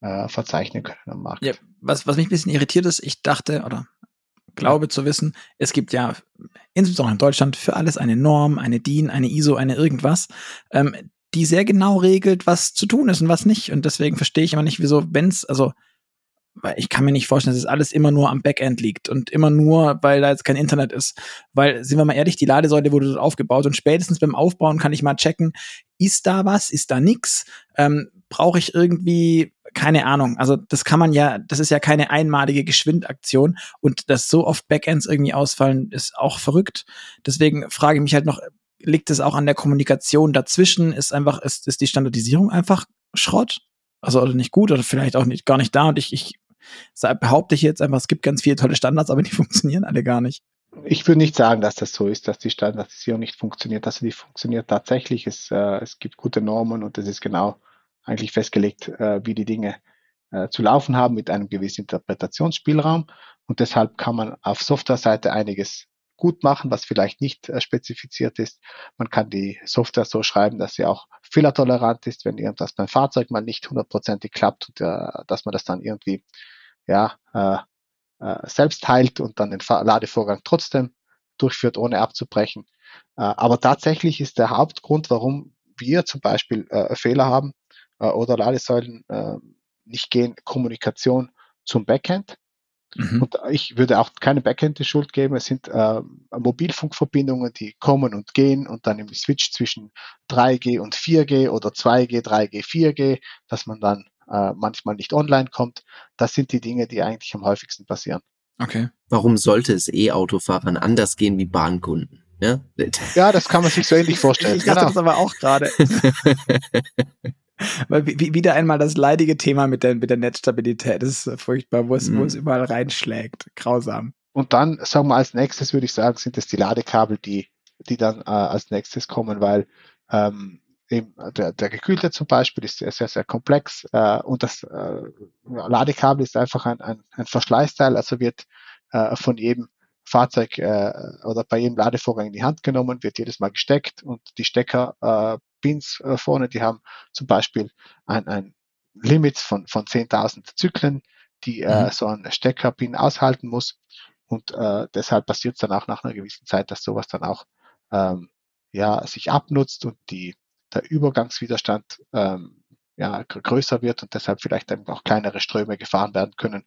äh, verzeichnen können am Markt. Ja, was, was mich ein bisschen irritiert ist, ich dachte oder glaube zu wissen, es gibt ja insbesondere in Deutschland für alles eine Norm, eine DIN, eine ISO, eine irgendwas, ähm, die sehr genau regelt, was zu tun ist und was nicht. Und deswegen verstehe ich immer nicht, wieso, wenn es, also weil ich kann mir nicht vorstellen, dass es alles immer nur am Backend liegt und immer nur, weil da jetzt kein Internet ist. Weil, sind wir mal ehrlich, die Ladesäule wurde dort aufgebaut und spätestens beim Aufbauen kann ich mal checken, ist da was, ist da nix? Ähm, Brauche ich irgendwie, keine Ahnung. Also das kann man ja, das ist ja keine einmalige Geschwindaktion und dass so oft Backends irgendwie ausfallen, ist auch verrückt. Deswegen frage ich mich halt noch, liegt es auch an der Kommunikation dazwischen? Ist einfach, ist, ist die Standardisierung einfach Schrott? Also oder nicht gut oder vielleicht auch nicht, gar nicht da und ich, ich behaupte ich jetzt einfach, es gibt ganz viele tolle Standards, aber die <laughs> funktionieren alle gar nicht. Ich würde nicht sagen, dass das so ist, dass die Standardisierung nicht funktioniert. Also die funktioniert tatsächlich. Es, äh, es gibt gute Normen und es ist genau eigentlich festgelegt, äh, wie die Dinge äh, zu laufen haben mit einem gewissen Interpretationsspielraum. Und deshalb kann man auf Softwareseite einiges gut machen, was vielleicht nicht äh, spezifiziert ist. Man kann die Software so schreiben, dass sie auch fehlertolerant ist, wenn irgendwas beim Fahrzeug mal nicht hundertprozentig klappt und äh, dass man das dann irgendwie ja, äh, äh, selbst heilt und dann den Ladevorgang trotzdem durchführt, ohne abzubrechen. Äh, aber tatsächlich ist der Hauptgrund, warum wir zum Beispiel äh, Fehler haben äh, oder Ladesäulen äh, nicht gehen, Kommunikation zum Backend. Mhm. Und ich würde auch keine Backend die Schuld geben. Es sind äh, Mobilfunkverbindungen, die kommen und gehen und dann im Switch zwischen 3G und 4G oder 2G, 3G, 4G, dass man dann äh, manchmal nicht online kommt. Das sind die Dinge, die eigentlich am häufigsten passieren. Okay. Warum sollte es E-Autofahrern anders gehen wie Bahnkunden? Ja? ja, das kann man sich so ähnlich <laughs> vorstellen. Ich dachte genau. das aber auch gerade. <laughs> Weil wieder einmal das leidige Thema mit der, mit der Netzstabilität. Das ist furchtbar, wo es, mhm. wo es überall reinschlägt. Grausam. Und dann, sagen wir als nächstes, würde ich sagen, sind es die Ladekabel, die, die dann äh, als nächstes kommen, weil ähm, eben der, der gekühlte zum Beispiel ist sehr, sehr, sehr komplex äh, und das äh, Ladekabel ist einfach ein, ein, ein Verschleißteil, also wird äh, von jedem Fahrzeug äh, oder bei jedem Ladevorgang in die Hand genommen, wird jedes Mal gesteckt und die Stecker äh, Pins äh, vorne, die haben zum Beispiel ein, ein Limit von, von 10.000 Zyklen, die äh, mhm. äh, so ein Steckerpin aushalten muss und äh, deshalb passiert es dann auch nach einer gewissen Zeit, dass sowas dann auch ähm, ja, sich abnutzt und die der Übergangswiderstand ähm, ja, größer wird und deshalb vielleicht dann auch kleinere Ströme gefahren werden können,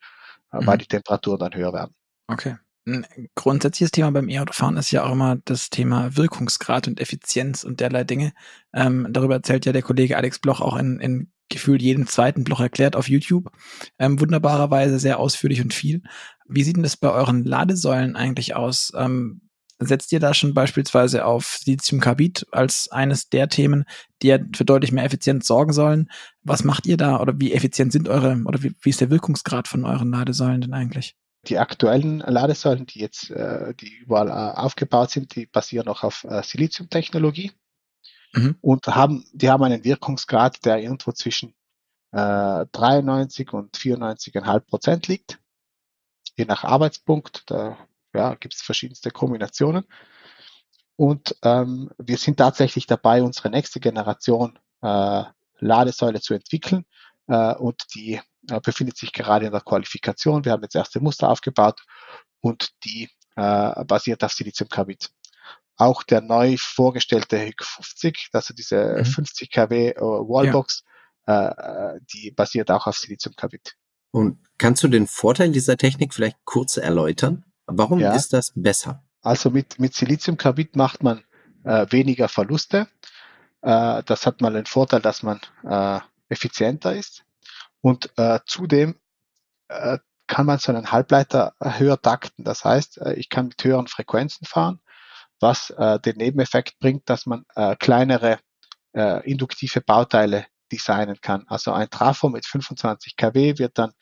äh, mhm. weil die Temperaturen dann höher werden. Okay. Ein grundsätzliches Thema beim E-Autofahren ist ja auch immer das Thema Wirkungsgrad und Effizienz und derlei Dinge. Ähm, darüber erzählt ja der Kollege Alex Bloch auch in, in gefühlt jedem zweiten Bloch erklärt auf YouTube. Ähm, wunderbarerweise sehr ausführlich und viel. Wie sieht denn das bei euren Ladesäulen eigentlich aus? Ähm, setzt ihr da schon beispielsweise auf Lithiumcarbid als eines der Themen, die ja für deutlich mehr Effizienz sorgen sollen? Was macht ihr da oder wie effizient sind eure oder wie, wie ist der Wirkungsgrad von euren Ladesäulen denn eigentlich? Die aktuellen Ladesäulen, die jetzt, äh, die überall äh, aufgebaut sind, die basieren noch auf äh, Siliziumtechnologie mhm. und haben, die haben einen Wirkungsgrad, der irgendwo zwischen äh, 93 und 94,5 Prozent liegt, je nach Arbeitspunkt. Da ja, gibt es verschiedenste Kombinationen. Und ähm, wir sind tatsächlich dabei, unsere nächste Generation äh, Ladesäule zu entwickeln. Äh, und die äh, befindet sich gerade in der Qualifikation. Wir haben jetzt erste Muster aufgebaut und die äh, basiert auf Siliziumcarbid. Auch der neu vorgestellte HIC 50, also diese mhm. 50 kW äh, Wallbox, ja. äh, die basiert auch auf Siliziumcarbid. Und kannst du den Vorteil dieser Technik vielleicht kurz erläutern? Warum ja. ist das besser? Also mit, mit Siliziumcarbid macht man äh, weniger Verluste. Äh, das hat mal den Vorteil, dass man äh, effizienter ist. Und äh, zudem äh, kann man so einen Halbleiter höher takten. Das heißt, äh, ich kann mit höheren Frequenzen fahren, was den Nebeneffekt bringt, dass man kleinere induktive Bauteile designen kann. Also ein Trafo mit 25 kW wird dann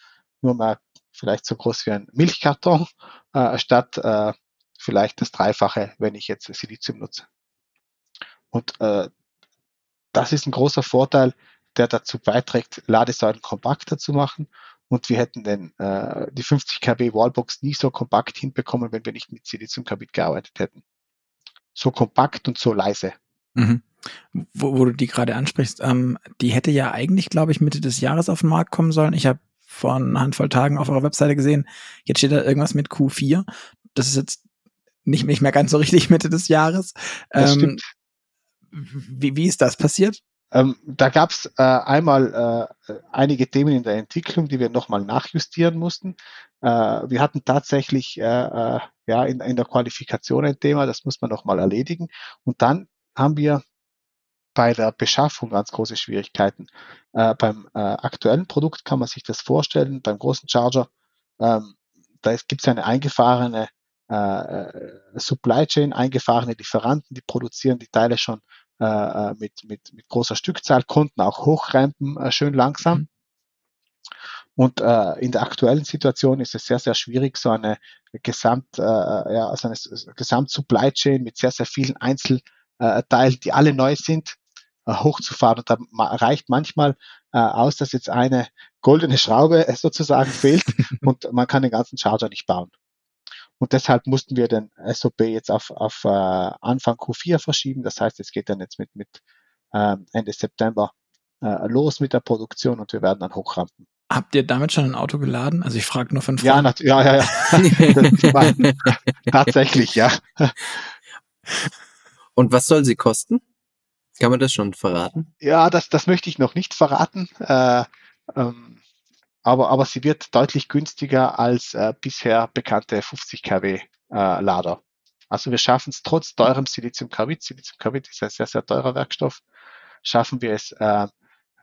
nur mal vielleicht so groß wie ein Milchkarton, äh, statt äh, vielleicht das Dreifache, wenn ich jetzt Silizium nutze. Und äh, das ist ein großer Vorteil, der dazu beiträgt, Ladesäulen kompakter zu machen. Und wir hätten den, äh, die 50 kW Wallbox nie so kompakt hinbekommen, wenn wir nicht mit Siliziumkarbid gearbeitet hätten. So kompakt und so leise. Mhm. Wo, wo, du die gerade ansprichst, ähm, die hätte ja eigentlich, glaube ich, Mitte des Jahres auf den Markt kommen sollen. Ich habe vor einer Handvoll Tagen auf eurer Webseite gesehen. Jetzt steht da irgendwas mit Q4. Das ist jetzt nicht, nicht mehr ganz so richtig <laughs> Mitte des Jahres. Ähm, wie, wie ist das passiert? Ähm, da gab es äh, einmal äh, einige Themen in der Entwicklung, die wir nochmal nachjustieren mussten. Äh, wir hatten tatsächlich äh, äh, ja in, in der Qualifikation ein Thema, das muss man nochmal erledigen. Und dann haben wir bei der Beschaffung ganz große Schwierigkeiten. Äh, beim äh, aktuellen Produkt kann man sich das vorstellen, beim großen Charger, ähm, da gibt es eine eingefahrene äh, äh, Supply Chain, eingefahrene Lieferanten, die produzieren die Teile schon äh, äh mit, mit, mit großer Stückzahl, konnten auch hochrampen, äh, schön langsam. Mhm. Und äh, in der aktuellen Situation ist es sehr, sehr schwierig, so eine Gesamt, äh, ja, so eine Gesamt-Supply Chain mit sehr, sehr vielen Einzelteilen, die alle neu sind, hochzufahren. Und da reicht manchmal äh, aus, dass jetzt eine goldene Schraube sozusagen fehlt <laughs> und man kann den ganzen Charger nicht bauen. Und deshalb mussten wir den SOP jetzt auf, auf äh, Anfang Q4 verschieben. Das heißt, es geht dann jetzt mit, mit äh, Ende September äh, los mit der Produktion und wir werden dann hochrampen. Habt ihr damit schon ein Auto geladen? Also ich frage nur von Ja, ja, ja, ja. <laughs> <laughs> Tatsächlich, ja. Und was soll sie kosten? Kann man das schon verraten? Ja, das, das möchte ich noch nicht verraten. Äh, ähm, aber, aber sie wird deutlich günstiger als äh, bisher bekannte 50 kW äh, Lader. Also wir schaffen es trotz teurem Siliziumkarbid, Siliziumkarbid ist ein sehr, sehr teurer Werkstoff, schaffen wir es äh,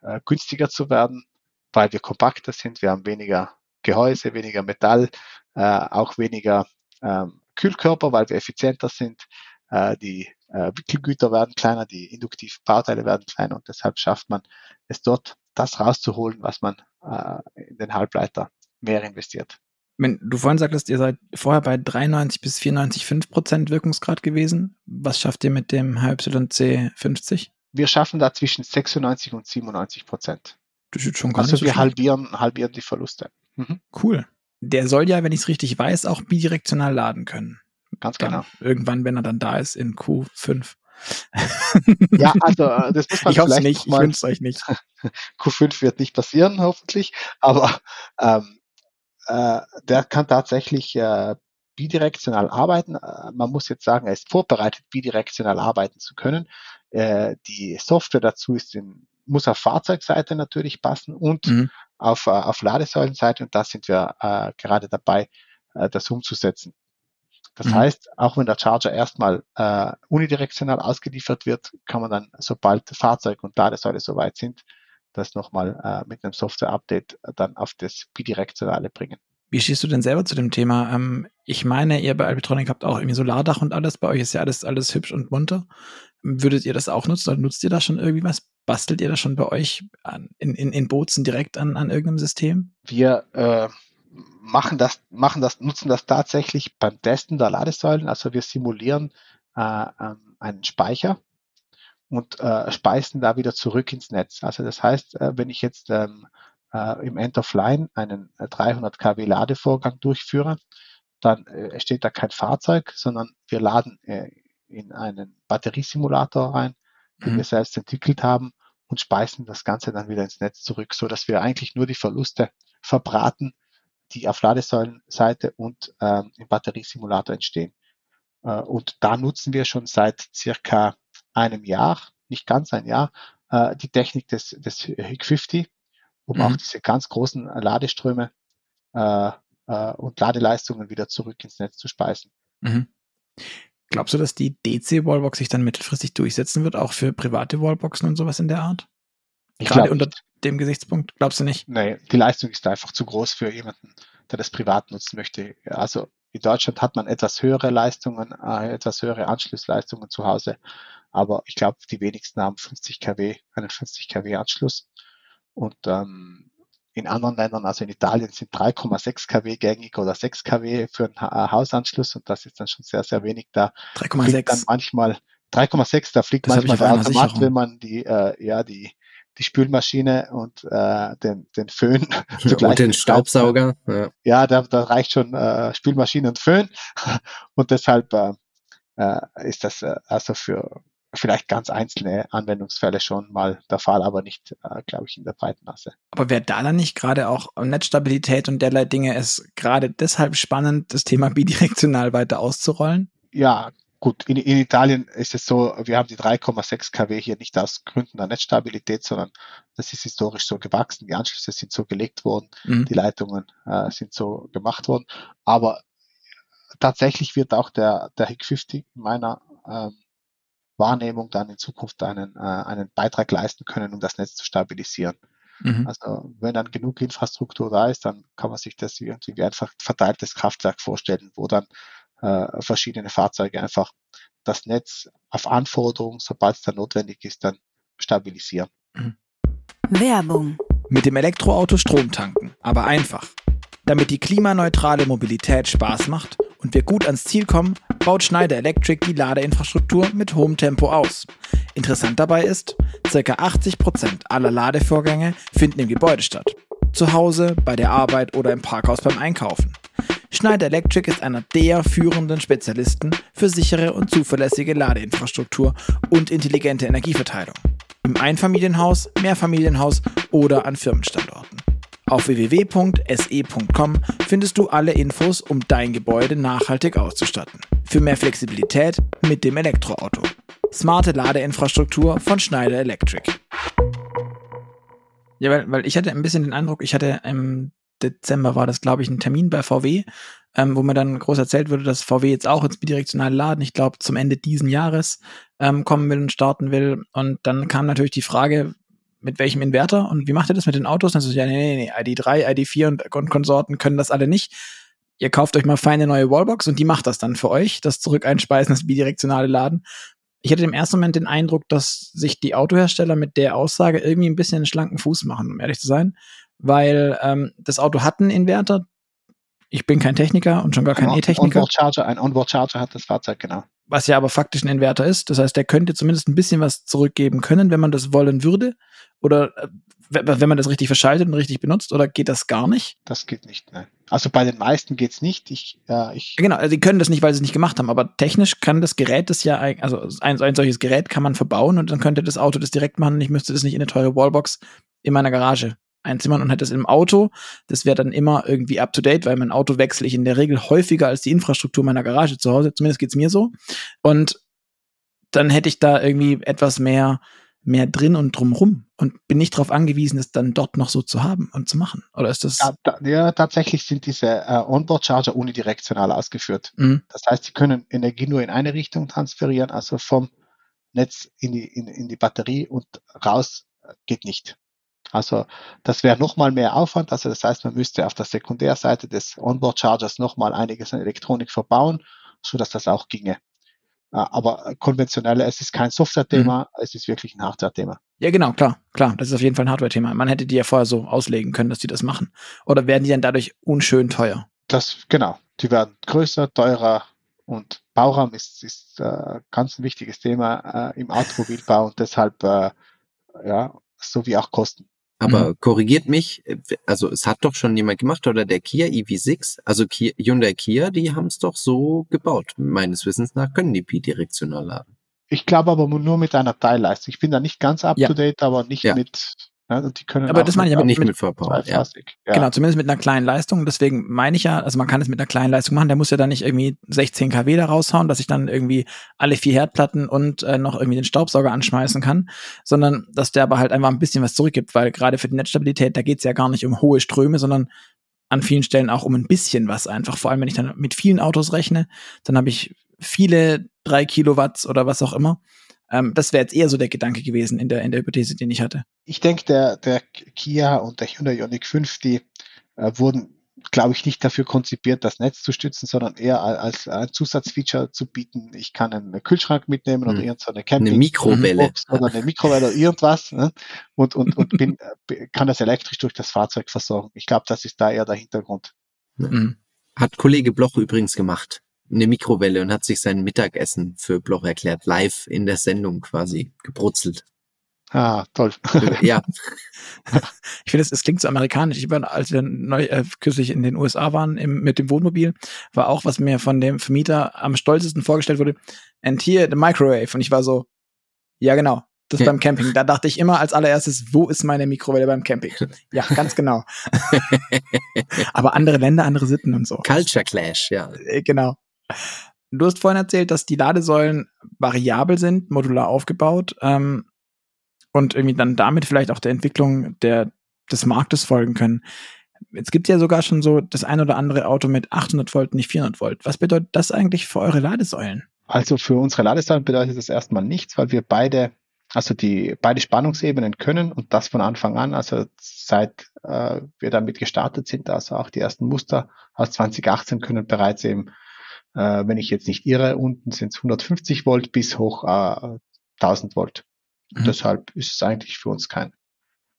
äh, günstiger zu werden weil wir kompakter sind, wir haben weniger Gehäuse, weniger Metall, äh, auch weniger ähm, Kühlkörper, weil wir effizienter sind. Äh, die äh, Wickelgüter werden kleiner, die induktiven Bauteile werden kleiner und deshalb schafft man es dort, das rauszuholen, was man äh, in den Halbleiter mehr investiert. Wenn du vorhin sagtest, ihr seid vorher bei 93 bis 94,5 Prozent Wirkungsgrad gewesen. Was schafft ihr mit dem HYC 50? Wir schaffen da zwischen 96 und 97 Prozent. Das ist schon gar also nicht so wir halbieren, halbieren die Verluste. Mhm. Cool. Der soll ja, wenn ich es richtig weiß, auch bidirektional laden können. Ganz dann genau. Irgendwann, wenn er dann da ist in Q5. ja, also äh, das muss <laughs> man Ich hoffe es nicht, ich wünsche euch nicht. <laughs> Q5 wird nicht passieren, hoffentlich, aber ähm, äh, der kann tatsächlich äh, bidirektional arbeiten. Äh, man muss jetzt sagen, er ist vorbereitet, bidirektional arbeiten zu können. Äh, die Software dazu ist in muss auf Fahrzeugseite natürlich passen und mhm. auf, äh, auf Ladesäulenseite und da sind wir äh, gerade dabei, äh, das umzusetzen. Das mhm. heißt, auch wenn der Charger erstmal äh, unidirektional ausgeliefert wird, kann man dann, sobald Fahrzeug und Ladesäule soweit sind, das nochmal äh, mit einem Software-Update dann auf das bidirektionale bringen. Wie stehst du denn selber zu dem Thema? Ähm, ich meine, ihr bei Albitronic habt auch irgendwie Solardach und alles. Bei euch ist ja alles, alles hübsch und munter. Würdet ihr das auch nutzen oder nutzt ihr da schon irgendwie was? Bastelt ihr das schon bei euch an, in, in, in Bozen direkt an, an irgendeinem System? Wir äh, machen das, machen das, nutzen das tatsächlich beim Testen der Ladesäulen. Also wir simulieren äh, ähm, einen Speicher und äh, speisen da wieder zurück ins Netz. Also das heißt, äh, wenn ich jetzt ähm, äh, im End of Line einen 300 kW Ladevorgang durchführe, dann äh, steht da kein Fahrzeug, sondern wir laden äh, in einen Batteriesimulator rein, den mhm. wir selbst entwickelt haben und speisen das Ganze dann wieder ins Netz zurück, so dass wir eigentlich nur die Verluste verbraten, die auf Ladesäulenseite und ähm, im Batteriesimulator entstehen. Äh, und da nutzen wir schon seit circa einem Jahr, nicht ganz ein Jahr, äh, die Technik des, des HIG 50, um mhm. auch diese ganz großen Ladeströme äh, äh, und Ladeleistungen wieder zurück ins Netz zu speisen. Mhm. Glaubst du, dass die DC-Wallbox sich dann mittelfristig durchsetzen wird, auch für private Wallboxen und sowas in der Art? Ich Gerade unter dem Gesichtspunkt, glaubst du nicht? Nee, die Leistung ist einfach zu groß für jemanden, der das privat nutzen möchte. Also in Deutschland hat man etwas höhere Leistungen, äh, etwas höhere Anschlussleistungen zu Hause, aber ich glaube, die wenigsten haben 50 kW, einen 50 kW Anschluss. Und ähm, in anderen Ländern, also in Italien, sind 3,6 kW gängig oder 6 kW für einen ha äh, Hausanschluss und das ist dann schon sehr, sehr wenig. Da 3,6. dann manchmal 3,6, da fliegt das manchmal der Automat, wenn man die, äh, ja, die, die Spülmaschine und äh, den, den Föhn. <laughs> und den Staubsauger. Ja, ja da, da reicht schon äh, Spülmaschine und Föhn. <laughs> Und deshalb äh, äh, ist das äh, also für vielleicht ganz einzelne Anwendungsfälle schon mal der Fall, aber nicht, äh, glaube ich, in der breiten Masse. Aber wäre da dann nicht gerade auch Netzstabilität und derlei Dinge es gerade deshalb spannend, das Thema bidirektional weiter auszurollen? Ja, gut. In, in Italien ist es so, wir haben die 3,6 kW hier nicht aus Gründen der Netzstabilität, sondern das ist historisch so gewachsen. Die Anschlüsse sind so gelegt worden, mhm. die Leitungen äh, sind so gemacht worden. Aber tatsächlich wird auch der, der HIC 50 in meiner ähm, Wahrnehmung dann in Zukunft einen, äh, einen Beitrag leisten können, um das Netz zu stabilisieren. Mhm. Also wenn dann genug Infrastruktur da ist, dann kann man sich das irgendwie wie einfach verteiltes Kraftwerk vorstellen, wo dann äh, verschiedene Fahrzeuge einfach das Netz auf Anforderung, sobald es dann notwendig ist, dann stabilisieren. Werbung. Mit dem Elektroauto Strom tanken, aber einfach. Damit die klimaneutrale Mobilität Spaß macht und wir gut ans Ziel kommen, baut Schneider Electric die Ladeinfrastruktur mit hohem Tempo aus. Interessant dabei ist, ca. 80 Prozent aller Ladevorgänge finden im Gebäude statt. Zu Hause, bei der Arbeit oder im Parkhaus beim Einkaufen. Schneider Electric ist einer der führenden Spezialisten für sichere und zuverlässige Ladeinfrastruktur und intelligente Energieverteilung. Im Einfamilienhaus, Mehrfamilienhaus oder an Firmenstandorten. Auf www.se.com findest du alle Infos, um dein Gebäude nachhaltig auszustatten. Für mehr Flexibilität mit dem Elektroauto. Smarte Ladeinfrastruktur von Schneider Electric. Ja, weil, weil ich hatte ein bisschen den Eindruck, ich hatte im Dezember war das, glaube ich, ein Termin bei VW, ähm, wo mir dann groß erzählt wurde, dass VW jetzt auch ins bidirektionale Laden, ich glaube, zum Ende diesen Jahres ähm, kommen will und starten will. Und dann kam natürlich die Frage, mit welchem Inverter und wie macht ihr das mit den Autos? dann so, ja, nee, nee, nee, ID3, ID4 und Konsorten können das alle nicht. Ihr kauft euch mal feine neue Wallbox und die macht das dann für euch, das zurück einspeisen, das bidirektionale Laden. Ich hatte im ersten Moment den Eindruck, dass sich die Autohersteller mit der Aussage irgendwie ein bisschen einen schlanken Fuß machen, um ehrlich zu sein, weil ähm, das Auto hat einen Inverter. Ich bin kein Techniker und schon gar kein E-Techniker. Onboard-Charger, ein Onboard-Charger hat das Fahrzeug, genau. Was ja aber faktisch ein Inverter ist. Das heißt, der könnte zumindest ein bisschen was zurückgeben können, wenn man das wollen würde. Oder äh, wenn man das richtig verschaltet und richtig benutzt, oder geht das gar nicht? Das geht nicht, nein. Also bei den meisten geht's nicht. Ich, äh, ich genau, also die können das nicht, weil sie es nicht gemacht haben, aber technisch kann das Gerät das ja, also ein, ein solches Gerät kann man verbauen und dann könnte das Auto das direkt machen und ich müsste das nicht in eine teure Wallbox in meiner Garage einzimmern und hätte das im Auto. Das wäre dann immer irgendwie up to date, weil mein Auto wechsle ich in der Regel häufiger als die Infrastruktur meiner Garage zu Hause. Zumindest geht's mir so. Und dann hätte ich da irgendwie etwas mehr mehr drin und drumrum und bin nicht darauf angewiesen, es dann dort noch so zu haben und zu machen. Oder ist das? Ja, da, ja tatsächlich sind diese äh, Onboard-Charger unidirektional ausgeführt. Mhm. Das heißt, sie können Energie nur in eine Richtung transferieren, also vom Netz in die, in, in die Batterie und raus äh, geht nicht. Also das wäre nochmal mehr Aufwand. Also das heißt, man müsste auf der Sekundärseite des Onboard-Chargers nochmal einiges an Elektronik verbauen, so dass das auch ginge. Aber konventionell, es ist kein Software-Thema, mhm. es ist wirklich ein Hardware-Thema. Ja, genau, klar, klar. Das ist auf jeden Fall ein Hardware-Thema. Man hätte die ja vorher so auslegen können, dass die das machen. Oder werden die dann dadurch unschön teuer? Das, genau. Die werden größer, teurer und Bauraum ist, ist äh, ganz ein wichtiges Thema äh, im Automobilbau und deshalb, äh, ja, so wie auch Kosten. Aber mhm. korrigiert mich, also es hat doch schon jemand gemacht, oder der Kia EV6, also Kia, Hyundai Kia, die haben es doch so gebaut. Meines Wissens nach können die bidirektional laden. Ich glaube aber nur mit einer Teilleistung. Ich bin da nicht ganz up to date, ja. aber nicht ja. mit ja, und die können aber das meine ich aber nicht mit, mit. Ja. ja. Genau, zumindest mit einer kleinen Leistung. Deswegen meine ich ja, also man kann es mit einer kleinen Leistung machen. Der muss ja dann nicht irgendwie 16 kW da raushauen, dass ich dann irgendwie alle vier Herdplatten und äh, noch irgendwie den Staubsauger anschmeißen kann, sondern dass der aber halt einfach ein bisschen was zurückgibt, weil gerade für die Netzstabilität, da geht es ja gar nicht um hohe Ströme, sondern an vielen Stellen auch um ein bisschen was einfach. Vor allem, wenn ich dann mit vielen Autos rechne, dann habe ich viele drei Kilowatt oder was auch immer. Ähm, das wäre jetzt eher so der Gedanke gewesen in der, in der Hypothese, den ich hatte. Ich denke, der, der Kia und der Hyundai Ioniq 5, die äh, wurden glaube ich, nicht dafür konzipiert, das Netz zu stützen, sondern eher als ein Zusatzfeature zu bieten. Ich kann einen Kühlschrank mitnehmen oder mhm. irgendeine Camping eine Mikrowelle oder eine Mikrowelle oder irgendwas ne? und, und, und bin, <laughs> äh, kann das elektrisch durch das Fahrzeug versorgen. Ich glaube, das ist da eher der Hintergrund. Mhm. Hat Kollege Bloch übrigens gemacht eine Mikrowelle und hat sich sein Mittagessen für Bloch erklärt, live in der Sendung quasi gebrutzelt. Ah, toll. ja. <laughs> Ich finde, es, es klingt so amerikanisch. Ich war, als wir neu, äh, kürzlich in den USA waren im, mit dem Wohnmobil, war auch, was mir von dem Vermieter am stolzesten vorgestellt wurde, and here the microwave. Und ich war so, ja genau, das ja. beim Camping. Da dachte ich immer als allererstes, wo ist meine Mikrowelle beim Camping? Ja, ganz <laughs> genau. Aber andere Länder, andere Sitten und so. Culture Clash, ja. Äh, genau. Du hast vorhin erzählt, dass die Ladesäulen variabel sind, modular aufgebaut ähm, und irgendwie dann damit vielleicht auch der Entwicklung der, des Marktes folgen können. Jetzt gibt es ja sogar schon so das ein oder andere Auto mit 800 Volt, nicht 400 Volt. Was bedeutet das eigentlich für eure Ladesäulen? Also für unsere Ladesäulen bedeutet das erstmal nichts, weil wir beide, also die beide Spannungsebenen können und das von Anfang an, also seit äh, wir damit gestartet sind, also auch die ersten Muster aus 2018 können bereits eben, äh, wenn ich jetzt nicht irre, unten sind es 150 Volt bis hoch äh, 1000 Volt. Mhm. Deshalb ist es eigentlich für uns kein.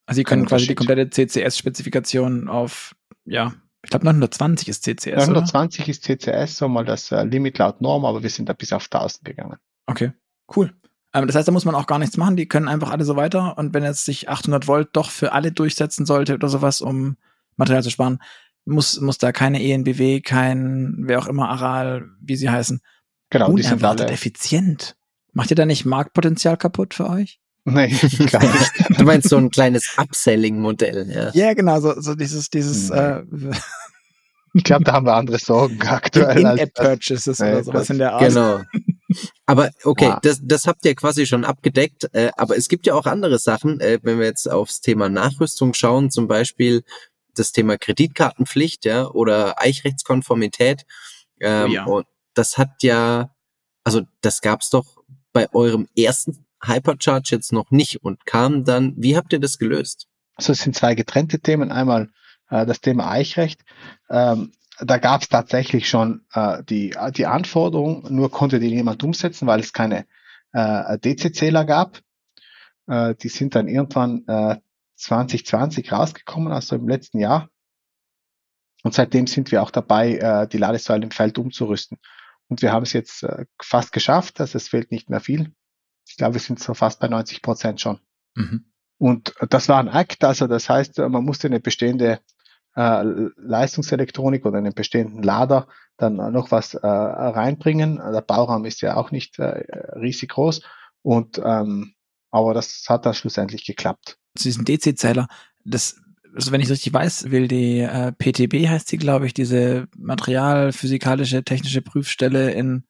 Also Sie können quasi die komplette CCS-Spezifikation auf, ja, ich glaube 920 ist CCS. Ja, 920 oder? ist CCS, so mal das äh, Limit laut Norm, aber wir sind da bis auf 1000 gegangen. Okay, cool. Ähm, das heißt, da muss man auch gar nichts machen, die können einfach alle so weiter und wenn jetzt sich 800 Volt doch für alle durchsetzen sollte oder sowas, um Material zu sparen, muss, muss da keine ENBW, kein, wer auch immer, Aral, wie sie heißen. Genau, die sind alle effizient. Macht ihr da nicht Marktpotenzial kaputt für euch? Nee, <laughs> gar nicht. du meinst so ein kleines Upselling-Modell, ja. Ja, genau, so, so dieses, dieses, äh, ich glaube, da haben wir andere Sorgen <laughs> aktuell. In-App-Purchases oder sowas in der Art. Genau. <laughs> Aber okay, wow. das, das habt ihr quasi schon abgedeckt. Äh, aber es gibt ja auch andere Sachen, äh, wenn wir jetzt aufs Thema Nachrüstung schauen, zum Beispiel das Thema Kreditkartenpflicht, ja, oder Eichrechtskonformität. Ähm, oh ja. Und das hat ja, also das gab's doch bei eurem ersten Hypercharge jetzt noch nicht und kam dann, wie habt ihr das gelöst? Also es sind zwei getrennte Themen. Einmal äh, das Thema Eichrecht. Ähm, da gab es tatsächlich schon äh, die, die Anforderung, nur konnte die niemand umsetzen, weil es keine äh, DC-Zähler gab. Äh, die sind dann irgendwann äh, 2020 rausgekommen, also im letzten Jahr. Und seitdem sind wir auch dabei, äh, die Ladesäule im Feld umzurüsten. Und wir haben es jetzt äh, fast geschafft, also es fehlt nicht mehr viel. Ich glaube, wir sind so fast bei 90 Prozent schon. Mhm. Und das war ein Akt, also das heißt, man musste eine bestehende äh, Leistungselektronik oder einen bestehenden Lader dann noch was äh, reinbringen. Der Bauraum ist ja auch nicht äh, riesig groß und ähm, aber das hat dann schlussendlich geklappt. Zu diesem DC-Zähler, das also wenn ich richtig weiß, will die äh, PTB heißt sie, glaube ich, diese Materialphysikalische Technische Prüfstelle in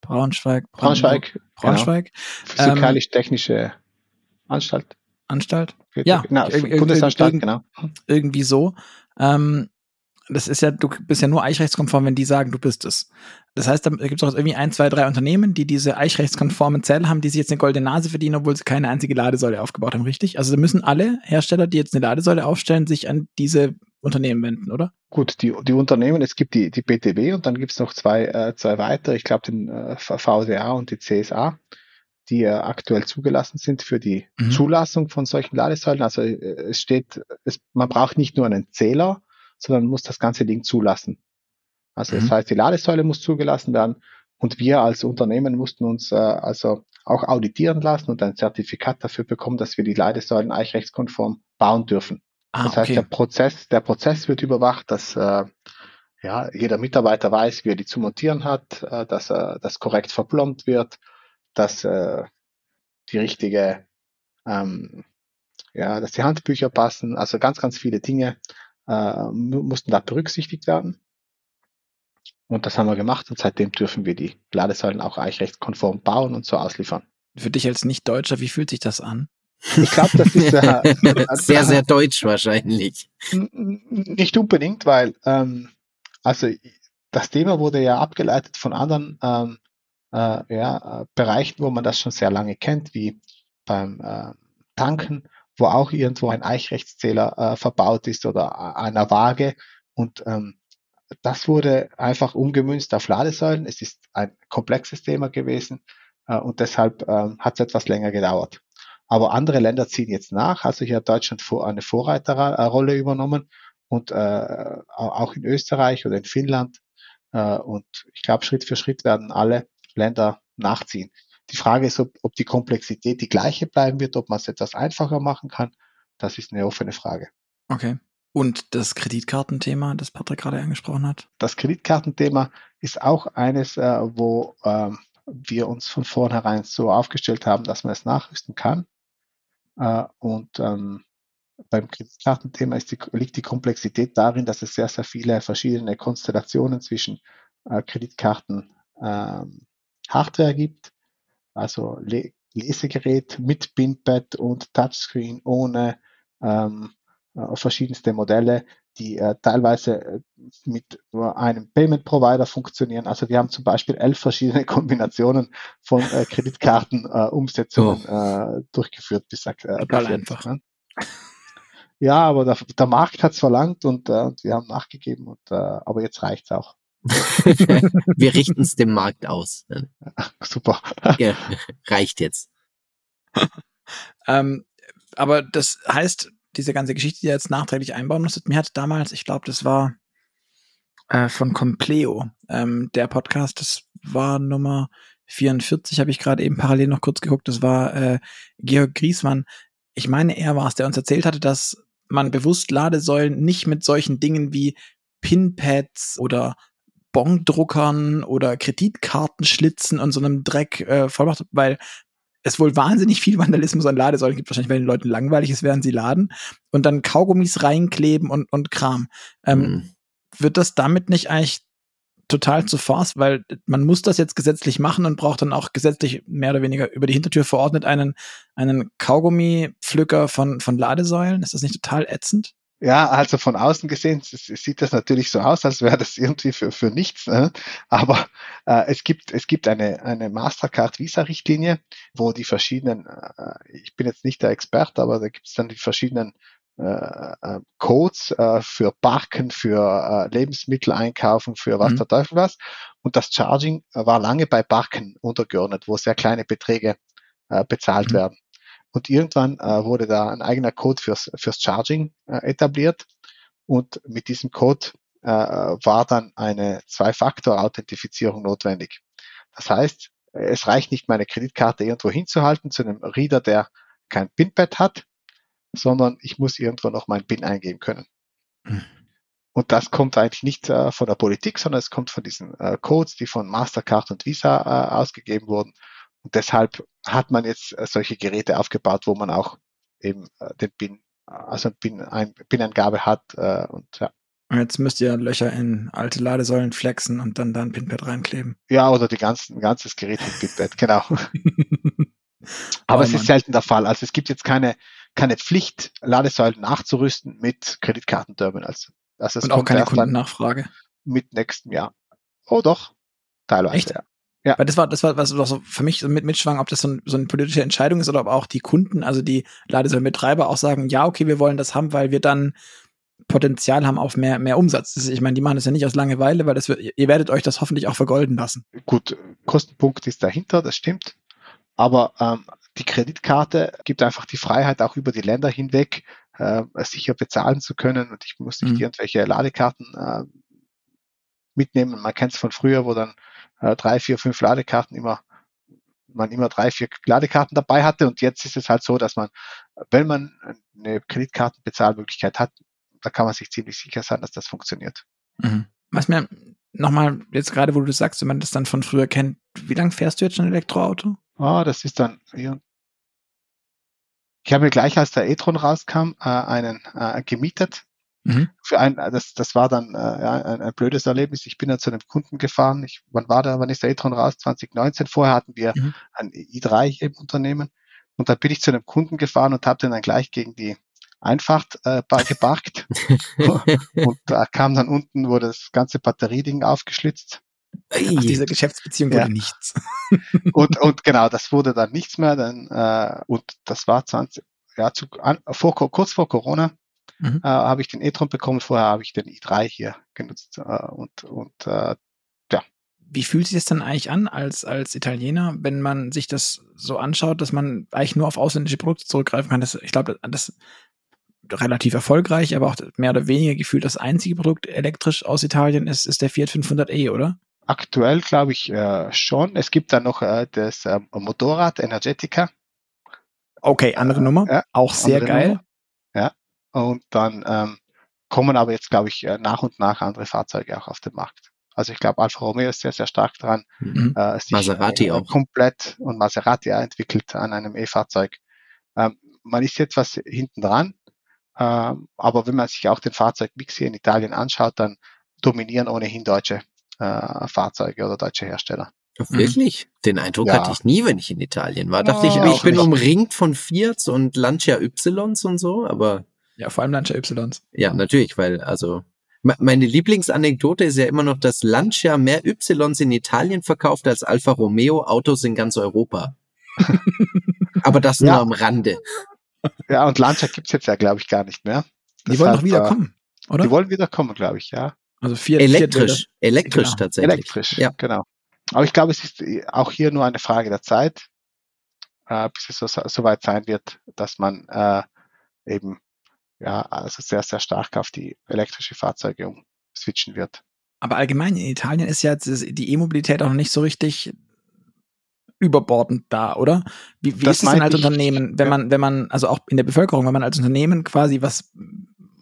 Braunschweig. Braunschweig. Braunschweig. Genau. Physikalisch-technische Anstalt. Anstalt? Ja, genau, Bundesanstalt, genau. Irgendwie so. Ähm, das ist ja, du bist ja nur eichrechtskonform, wenn die sagen, du bist es. Das heißt, da gibt es auch irgendwie ein, zwei, drei Unternehmen, die diese eichrechtskonformen Zellen haben, die sich jetzt eine goldene Nase verdienen, obwohl sie keine einzige Ladesäule aufgebaut haben, richtig? Also müssen alle Hersteller, die jetzt eine Ladesäule aufstellen, sich an diese Unternehmen wenden, oder? Gut, die, die Unternehmen, es gibt die, die BTW und dann gibt es noch zwei, äh, zwei weitere, ich glaube den äh, VDA und die CSA die äh, aktuell zugelassen sind für die mhm. Zulassung von solchen Ladesäulen. Also äh, es steht, es, man braucht nicht nur einen Zähler, sondern muss das ganze Ding zulassen. Also mhm. das heißt, die Ladesäule muss zugelassen werden und wir als Unternehmen mussten uns äh, also auch auditieren lassen und ein Zertifikat dafür bekommen, dass wir die Ladesäulen eichrechtskonform bauen dürfen. Ah, das heißt, okay. der Prozess, der Prozess wird überwacht, dass äh, ja, jeder Mitarbeiter weiß, wie er die zu montieren hat, äh, dass äh, das korrekt verplombt wird, dass äh, die richtige, ähm, ja, dass die Handbücher passen, also ganz, ganz viele Dinge äh, mussten da berücksichtigt werden. Und das haben wir gemacht und seitdem dürfen wir die Ladesäulen auch eichrechtskonform bauen und so ausliefern. Für dich als Nicht-Deutscher, wie fühlt sich das an? Ich glaube, das ist äh, <laughs> sehr, sehr deutsch wahrscheinlich. Nicht unbedingt, weil ähm, also das Thema wurde ja abgeleitet von anderen ähm, äh, ja, äh, Bereichen, wo man das schon sehr lange kennt, wie beim äh, Tanken, wo auch irgendwo ein Eichrechtszähler äh, verbaut ist oder einer Waage. Und ähm, das wurde einfach umgemünzt auf Ladesäulen. Es ist ein komplexes Thema gewesen äh, und deshalb äh, hat es etwas länger gedauert. Aber andere Länder ziehen jetzt nach. Also hier hat Deutschland vor, eine Vorreiterrolle übernommen und äh, auch in Österreich oder in Finnland. Äh, und ich glaube, Schritt für Schritt werden alle Länder nachziehen. Die Frage ist, ob, ob die Komplexität die gleiche bleiben wird, ob man es etwas einfacher machen kann. Das ist eine offene Frage. Okay. Und das Kreditkartenthema, das Patrick gerade angesprochen hat? Das Kreditkartenthema ist auch eines, äh, wo ähm, wir uns von vornherein so aufgestellt haben, dass man es nachrüsten kann. Äh, und ähm, beim Kreditkartenthema die, liegt die Komplexität darin, dass es sehr, sehr viele verschiedene Konstellationen zwischen äh, Kreditkarten ähm, Hardware gibt, also Le Lesegerät mit Bindpad und Touchscreen ohne ähm, äh, verschiedenste Modelle, die äh, teilweise äh, mit nur einem Payment Provider funktionieren. Also wir haben zum Beispiel elf verschiedene <laughs> Kombinationen von äh, Kreditkartenumsetzungen oh. äh, durchgeführt, bis, äh, Total einfach. Ne? Ja, aber der, der Markt hat es verlangt und äh, wir haben nachgegeben und äh, aber jetzt reicht's auch. <laughs> wir richten es dem Markt aus. Super. Ja, reicht jetzt. <laughs> ähm, aber das heißt, diese ganze Geschichte, die ihr jetzt nachträglich einbauen musstet, mir hat damals, ich glaube, das war äh, von Compleo, ähm, der Podcast, das war Nummer 44, habe ich gerade eben parallel noch kurz geguckt, das war äh, Georg Griesmann. Ich meine, er war es, der uns erzählt hatte, dass man bewusst Ladesäulen nicht mit solchen Dingen wie Pinpads oder Bongdruckern oder Kreditkartenschlitzen und so einem Dreck äh, voll macht, weil es wohl wahnsinnig viel Vandalismus an Ladesäulen gibt, wahrscheinlich, weil den Leuten langweilig ist, während sie laden und dann Kaugummis reinkleben und, und Kram. Ähm, mhm. Wird das damit nicht eigentlich total zu Farce, weil man muss das jetzt gesetzlich machen und braucht dann auch gesetzlich mehr oder weniger über die Hintertür verordnet einen, einen Kaugummi-Pflücker von, von Ladesäulen? Ist das nicht total ätzend? Ja, also von außen gesehen sieht das natürlich so aus, als wäre das irgendwie für, für nichts. Ne? Aber äh, es gibt, es gibt eine, eine Mastercard-Visa-Richtlinie, wo die verschiedenen, äh, ich bin jetzt nicht der Experte, aber da gibt es dann die verschiedenen äh, äh, Codes äh, für Parken, für äh, Lebensmittel einkaufen, für was mhm. der Teufel was. Und das Charging war lange bei Parken untergeordnet, wo sehr kleine Beträge äh, bezahlt mhm. werden. Und irgendwann äh, wurde da ein eigener Code fürs, fürs Charging äh, etabliert. Und mit diesem Code äh, war dann eine Zwei-Faktor-Authentifizierung notwendig. Das heißt, es reicht nicht, meine Kreditkarte irgendwo hinzuhalten zu einem Reader, der kein PIN-Pad hat, sondern ich muss irgendwo noch mein PIN eingeben können. Mhm. Und das kommt eigentlich nicht äh, von der Politik, sondern es kommt von diesen äh, Codes, die von Mastercard und Visa äh, ausgegeben wurden. Und deshalb hat man jetzt äh, solche Geräte aufgebaut, wo man auch eben äh, den PIN, also PIN, ein, PIN-Angabe hat äh, und ja. Und jetzt müsst ihr Löcher in alte Ladesäulen flexen und dann da ein Pinpad reinkleben. Ja, oder die ganzen, ein ganzes Gerät mit Pinpad, genau. <laughs> Aber oh, es ist selten der Fall. Also es gibt jetzt keine, keine Pflicht, Ladesäulen nachzurüsten mit Kreditkartenterminals. Also es und auch keine Kundennachfrage. Mit nächstem Jahr. Oh doch, teilweise. Echt? Ja. Ja. Weil das war, das war, was so für mich so mit mitschwang, ob das so, ein, so eine politische Entscheidung ist oder ob auch die Kunden, also die Ladesäulenbetreiber auch sagen, ja, okay, wir wollen das haben, weil wir dann Potenzial haben auf mehr, mehr Umsatz. Ist, ich meine, die machen das ja nicht aus Langeweile, weil das ihr werdet euch das hoffentlich auch vergolden lassen. Gut, Kostenpunkt ist dahinter, das stimmt. Aber ähm, die Kreditkarte gibt einfach die Freiheit, auch über die Länder hinweg äh, sicher bezahlen zu können. Und ich muss nicht mhm. irgendwelche Ladekarten äh, mitnehmen. Man kennt es von früher, wo dann äh, drei, vier, fünf Ladekarten immer man immer drei, vier Ladekarten dabei hatte und jetzt ist es halt so, dass man, wenn man eine Kreditkartenbezahlmöglichkeit hat, da kann man sich ziemlich sicher sein, dass das funktioniert. Mhm. Was mir nochmal, jetzt gerade wo du das sagst, wenn man das dann von früher kennt, wie lange fährst du jetzt schon Elektroauto? Ah, das ist dann, ja. ich habe mir gleich, als der e-tron rauskam, äh, einen äh, gemietet Mhm. Für ein, das, das war dann äh, ja, ein, ein blödes Erlebnis. Ich bin dann zu einem Kunden gefahren. Ich, wann war der, wann ist der e-tron raus? 2019. Vorher hatten wir mhm. ein i3 im Unternehmen. Und da bin ich zu einem Kunden gefahren und habe den dann gleich gegen die Einfahrt äh, geparkt. <laughs> und da kam dann unten, wurde das ganze Batterieding aufgeschlitzt. Ach, diese Geschäftsbeziehung wurde ja. nichts. <laughs> und, und genau, das wurde dann nichts mehr. Dann, äh, und das war 20, ja, zu, an, vor, kurz vor Corona mhm. äh, habe ich den e-tron bekommen, vorher habe ich den i3 hier genutzt äh, und, und äh, ja. Wie fühlt sich das dann eigentlich an als, als Italiener, wenn man sich das so anschaut, dass man eigentlich nur auf ausländische Produkte zurückgreifen kann? Das, ich glaube, das ist relativ erfolgreich, aber auch mehr oder weniger gefühlt das einzige Produkt elektrisch aus Italien ist, ist der Fiat 500e, oder? Aktuell glaube ich äh, schon. Es gibt da noch äh, das äh, Motorrad Energetica. Okay, andere Nummer. Ja, auch sehr geil. Nummer. Und dann ähm, kommen aber jetzt, glaube ich, äh, nach und nach andere Fahrzeuge auch auf den Markt. Also ich glaube, Alfa Romeo ist sehr, sehr stark dran. Mhm. Äh, Maserati äh, auch. Komplett und Maserati entwickelt an einem E-Fahrzeug. Ähm, man ist jetzt was hinten dran, ähm, aber wenn man sich auch den Fahrzeugmix hier in Italien anschaut, dann dominieren ohnehin deutsche äh, Fahrzeuge oder deutsche Hersteller. Wirklich? Mhm. Den Eindruck ja. hatte ich nie, wenn ich in Italien war. Dachte oh, ich, ich bin nicht. umringt von Fiat und Lancia Ys und so, aber Ja, vor allem Lancia Ys. Ja, natürlich, weil also meine Lieblingsanekdote ist ja immer noch, dass Lancia mehr Ys in Italien verkauft als Alfa Romeo Autos in ganz Europa. <laughs> Aber das nur am Rande. Ja, und Lancia gibt's jetzt ja, glaube ich, gar nicht mehr. Die wollen doch wieder äh, kommen, oder? Die wollen wieder kommen, glaube ich, ja. Also vier, elektrisch, vier elektrisch genau. tatsächlich. Elektrisch, ja. genau. Aber ich glaube, es ist auch hier nur eine Frage der Zeit, äh, bis es so, so weit sein wird, dass man äh, eben ja also sehr, sehr stark auf die elektrische Fahrzeuge umswitchen wird. Aber allgemein in Italien ist ja die E-Mobilität auch noch nicht so richtig überbordend da, oder? Wie, wie ist es denn als Unternehmen, wenn man, wenn man, also auch in der Bevölkerung, wenn man als Unternehmen quasi was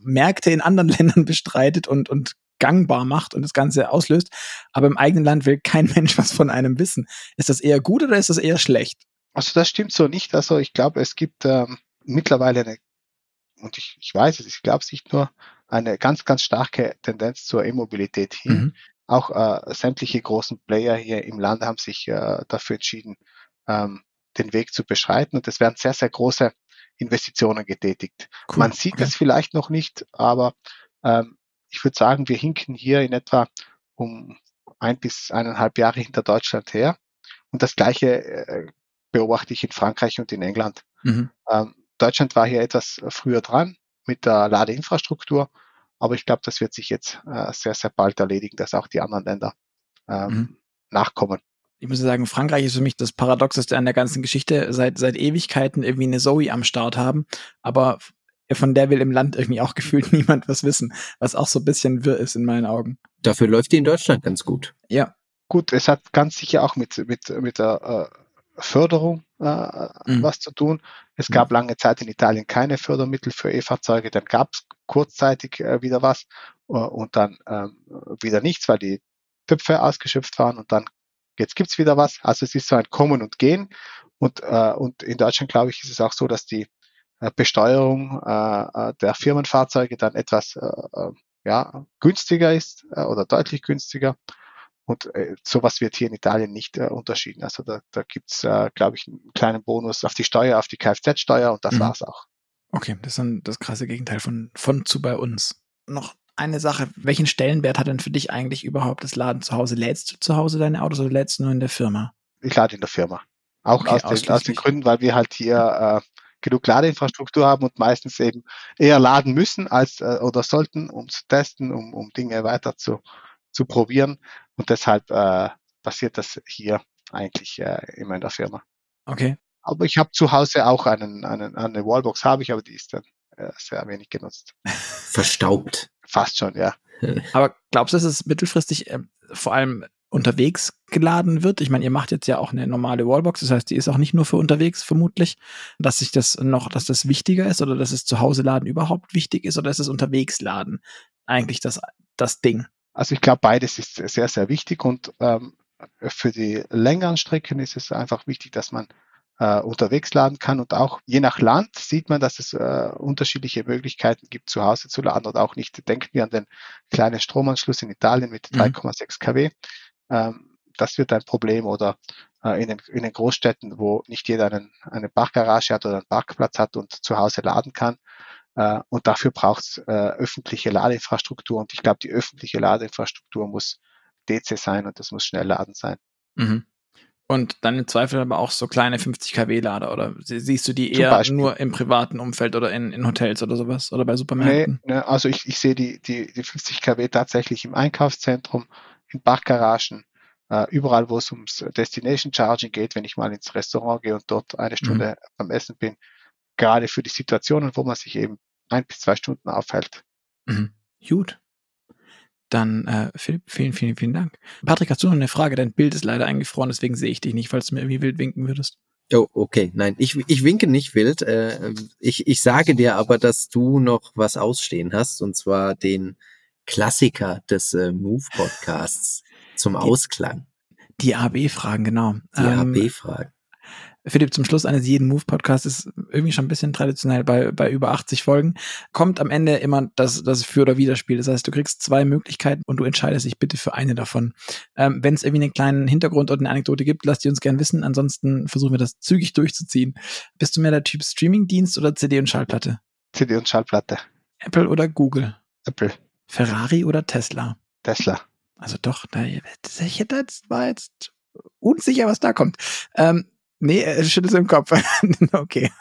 Märkte in anderen <laughs> Ländern bestreitet und, und gangbar macht und das Ganze auslöst, aber im eigenen Land will kein <laughs> Mensch was von einem wissen. Ist das eher gut oder ist das eher schlecht? Also das stimmt so nicht. Also ich glaube, es gibt ähm, mittlerweile eine, und ich, ich weiß es, ich glaube es nicht nur, eine ganz, ganz starke Tendenz zur E-Mobilität hin. Mhm. Auch äh, sämtliche großen Player hier im Land haben sich äh, dafür entschieden, ähm, den Weg zu beschreiten. Und es werden sehr, sehr große Investitionen getätigt. Cool. Man sieht okay. es vielleicht noch nicht, aber ähm, ich würde sagen, wir hinken hier in etwa um ein bis eineinhalb Jahre hinter Deutschland her. Und das Gleiche äh, beobachte ich in Frankreich und in England. Mhm. Ähm, Deutschland war hier etwas früher dran mit der Ladeinfrastruktur, aber ich glaube, das wird sich jetzt äh, sehr, sehr bald erledigen, dass auch die anderen Länder ähm, mhm. nachkommen. Ich muss sagen, Frankreich ist für mich das Paradoxeste an der ganzen Geschichte. Seit, seit Ewigkeiten irgendwie eine Zoe am Start haben, aber von der will im Land irgendwie auch <laughs> gefühlt niemand was wissen, was auch so ein bisschen wirr ist in meinen Augen. Dafür läuft die in Deutschland ganz gut. Ja. Gut, es hat ganz sicher auch mit, mit, mit der äh, Förderung äh, mhm. was zu tun. Es gab lange Zeit in Italien keine Fördermittel für E-Fahrzeuge, dann gab es kurzzeitig äh, wieder was äh, und dann ähm, wieder nichts, weil die Töpfe ausgeschöpft waren und dann jetzt gibt's wieder was. Also es ist so ein Kommen und Gehen und, äh, und in Deutschland, glaube ich, ist es auch so, dass die äh, Besteuerung äh, äh, der Firmenfahrzeuge dann etwas äh, ja, günstiger ist äh, oder deutlich günstiger. Und äh, sowas wird hier in Italien nicht äh, unterschieden. Also da, da gibt's, äh, glaube ich, einen kleinen Bonus auf die Steuer, auf die Kfz-Steuer und das mhm. war's auch. Okay, das ist dann das krasse Gegenteil von, von zu bei uns. Noch eine Sache, welchen Stellenwert hat denn für dich eigentlich überhaupt das Laden zu Hause? Lädst du zu Hause deine Autos oder lädst du nur in der Firma? Ich lade in der Firma. Auch okay, aus, den, aus den Gründen, weil wir halt hier äh, genug Ladeinfrastruktur haben und meistens eben eher laden müssen als äh, oder sollten, um zu testen, um, um Dinge weiter zu, zu probieren. Und deshalb äh, passiert das hier eigentlich äh, immer in der Firma. Okay. Aber ich habe zu Hause auch einen, einen, eine Wallbox, habe ich, aber die ist dann äh, sehr wenig genutzt. <laughs> Verstaubt. Fast schon, ja. <laughs> aber glaubst du, dass es mittelfristig äh, vor allem unterwegs geladen wird. Ich meine, ihr macht jetzt ja auch eine normale Wallbox, das heißt, die ist auch nicht nur für unterwegs vermutlich, dass sich das noch, dass das wichtiger ist oder dass es zu Hause laden überhaupt wichtig ist oder ist es unterwegs laden eigentlich das, das Ding? Also ich glaube, beides ist sehr, sehr wichtig und ähm, für die längeren Strecken ist es einfach wichtig, dass man äh, unterwegs laden kann und auch je nach Land sieht man, dass es äh, unterschiedliche Möglichkeiten gibt, zu Hause zu laden oder auch nicht. Denken wir an den kleinen Stromanschluss in Italien mit 3,6 mhm. kW ähm, das wird ein Problem oder äh, in, den, in den Großstädten, wo nicht jeder einen, eine Parkgarage hat oder einen Parkplatz hat und zu Hause laden kann. Äh, und dafür braucht es äh, öffentliche Ladeinfrastruktur. Und ich glaube, die öffentliche Ladeinfrastruktur muss DC sein und das muss schnell laden sein. Mhm. Und dann im Zweifel aber auch so kleine 50 kW Lader oder siehst du die eher nur im privaten Umfeld oder in, in Hotels oder sowas oder bei Supermärkten? Nee, nee also ich, ich sehe die, die, die 50 kW tatsächlich im Einkaufszentrum in Parkgaragen, äh, überall, wo es ums Destination Charging geht, wenn ich mal ins Restaurant gehe und dort eine Stunde mhm. beim Essen bin, gerade für die Situationen, wo man sich eben ein bis zwei Stunden aufhält. Mhm. Gut. Dann, äh, Philipp, vielen, vielen, vielen Dank. Patrick, hast du noch eine Frage? Dein Bild ist leider eingefroren, deswegen sehe ich dich nicht, falls du mir irgendwie wild winken würdest. Oh, okay. Nein, ich, ich winke nicht wild. Äh, ich, ich sage dir aber, dass du noch was ausstehen hast, und zwar den Klassiker des äh, Move-Podcasts zum Ausklang. Die AB-Fragen, genau. Die ähm, AB-Fragen. Philipp, zum Schluss eines jeden Move-Podcasts ist irgendwie schon ein bisschen traditionell bei, bei über 80 Folgen. Kommt am Ende immer das, das Für- oder Widerspiel. Das heißt, du kriegst zwei Möglichkeiten und du entscheidest dich bitte für eine davon. Ähm, Wenn es irgendwie einen kleinen Hintergrund oder eine Anekdote gibt, lass die uns gern wissen. Ansonsten versuchen wir das zügig durchzuziehen. Bist du mehr der Typ Streaming-Dienst oder CD und Schallplatte? CD und Schallplatte. Apple oder Google? Apple. Ferrari oder Tesla? Tesla. Also doch, da, ich hätte jetzt, war jetzt unsicher, was da kommt. Ähm, nee, er schüttelt im Kopf. <laughs> okay.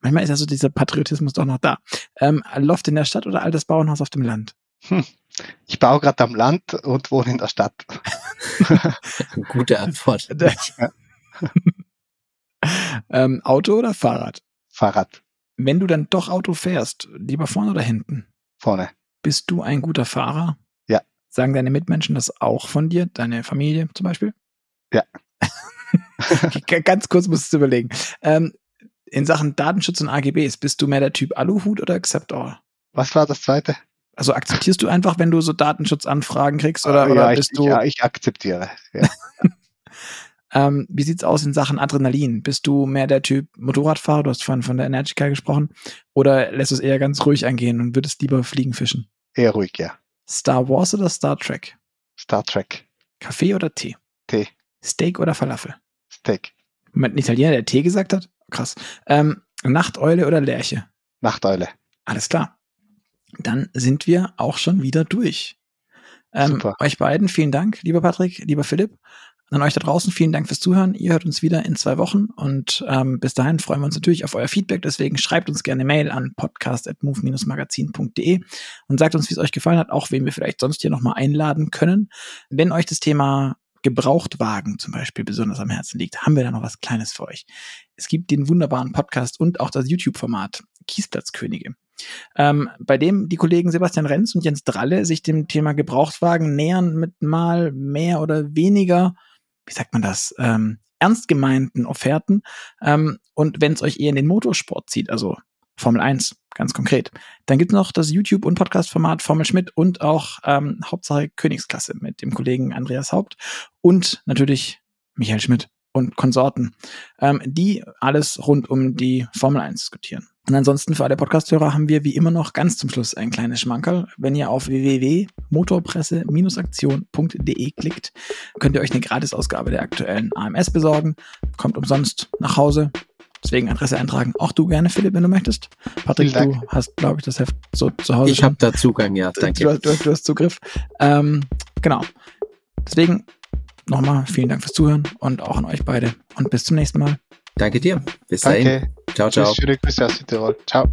Manchmal ist ja so dieser Patriotismus doch noch da. Ähm, Loft in der Stadt oder altes Bauernhaus auf dem Land? Hm. Ich baue gerade am Land und wohne in der Stadt. <laughs> Gute Antwort. <laughs> ähm, Auto oder Fahrrad? Fahrrad. Wenn du dann doch Auto fährst, lieber vorne oder hinten? Vorne. Bist du ein guter Fahrer? Ja. Sagen deine Mitmenschen das auch von dir? Deine Familie zum Beispiel? Ja. <laughs> Ganz kurz musst du überlegen. Ähm, in Sachen Datenschutz und AGBs, bist du mehr der Typ Aluhut oder Accept All? Was war das zweite? Also akzeptierst du einfach, wenn du so Datenschutzanfragen kriegst oder, ja, oder ich, bist du? Ja, ich akzeptiere. Ja. <laughs> <laughs> ähm, wie sieht's aus in Sachen Adrenalin? Bist du mehr der Typ Motorradfahrer? Du hast vorhin von der Energica gesprochen. Oder lässt du es eher ganz ruhig angehen und würdest lieber fliegen fischen? Eher ruhig, ja. Star Wars oder Star Trek? Star Trek. Kaffee oder Tee? Steak oder Falafel? Steak. Moment, ein Italiener, der Tee gesagt hat? Krass. Ähm, Nachteule oder Lerche? Nachteule. Alles klar. Dann sind wir auch schon wieder durch. Ähm, Super. euch beiden vielen Dank, lieber Patrick, lieber Philipp. An euch da draußen vielen Dank fürs Zuhören. Ihr hört uns wieder in zwei Wochen und ähm, bis dahin freuen wir uns natürlich auf euer Feedback. Deswegen schreibt uns gerne Mail an podcast.move-magazin.de und sagt uns, wie es euch gefallen hat, auch wen wir vielleicht sonst hier nochmal einladen können. Wenn euch das Thema Gebrauchtwagen zum Beispiel besonders am Herzen liegt, haben wir da noch was Kleines für euch. Es gibt den wunderbaren Podcast und auch das YouTube-Format Kiesplatzkönige. Ähm, bei dem die Kollegen Sebastian Renz und Jens Dralle sich dem Thema Gebrauchtwagen nähern mit mal mehr oder weniger, wie sagt man das, ähm, ernst gemeinten Offerten. Ähm, und wenn es euch eher in den Motorsport zieht, also Formel 1, ganz konkret. Dann gibt es noch das YouTube- und Podcast-Format Formel Schmidt und auch ähm, Hauptsache Königsklasse mit dem Kollegen Andreas Haupt und natürlich Michael Schmidt und Konsorten, ähm, die alles rund um die Formel 1 diskutieren. Und ansonsten für alle Podcasthörer haben wir wie immer noch ganz zum Schluss ein kleines Schmankerl. Wenn ihr auf www.motorpresse-aktion.de klickt, könnt ihr euch eine Gratisausgabe der aktuellen AMS besorgen. Kommt umsonst nach Hause. Deswegen Adresse eintragen. Auch du gerne, Philipp, wenn du möchtest. Patrick, du hast, glaube ich, das Heft so zu Hause. Ich habe da Zugang, ja, danke. Du, du, du hast Zugriff. Ähm, genau. Deswegen nochmal vielen Dank fürs Zuhören und auch an euch beide. Und bis zum nächsten Mal. Danke dir. Bis dahin. Danke. Ciao, ciao. Tschüss, schöne Grüße aus Südtirol. Ciao.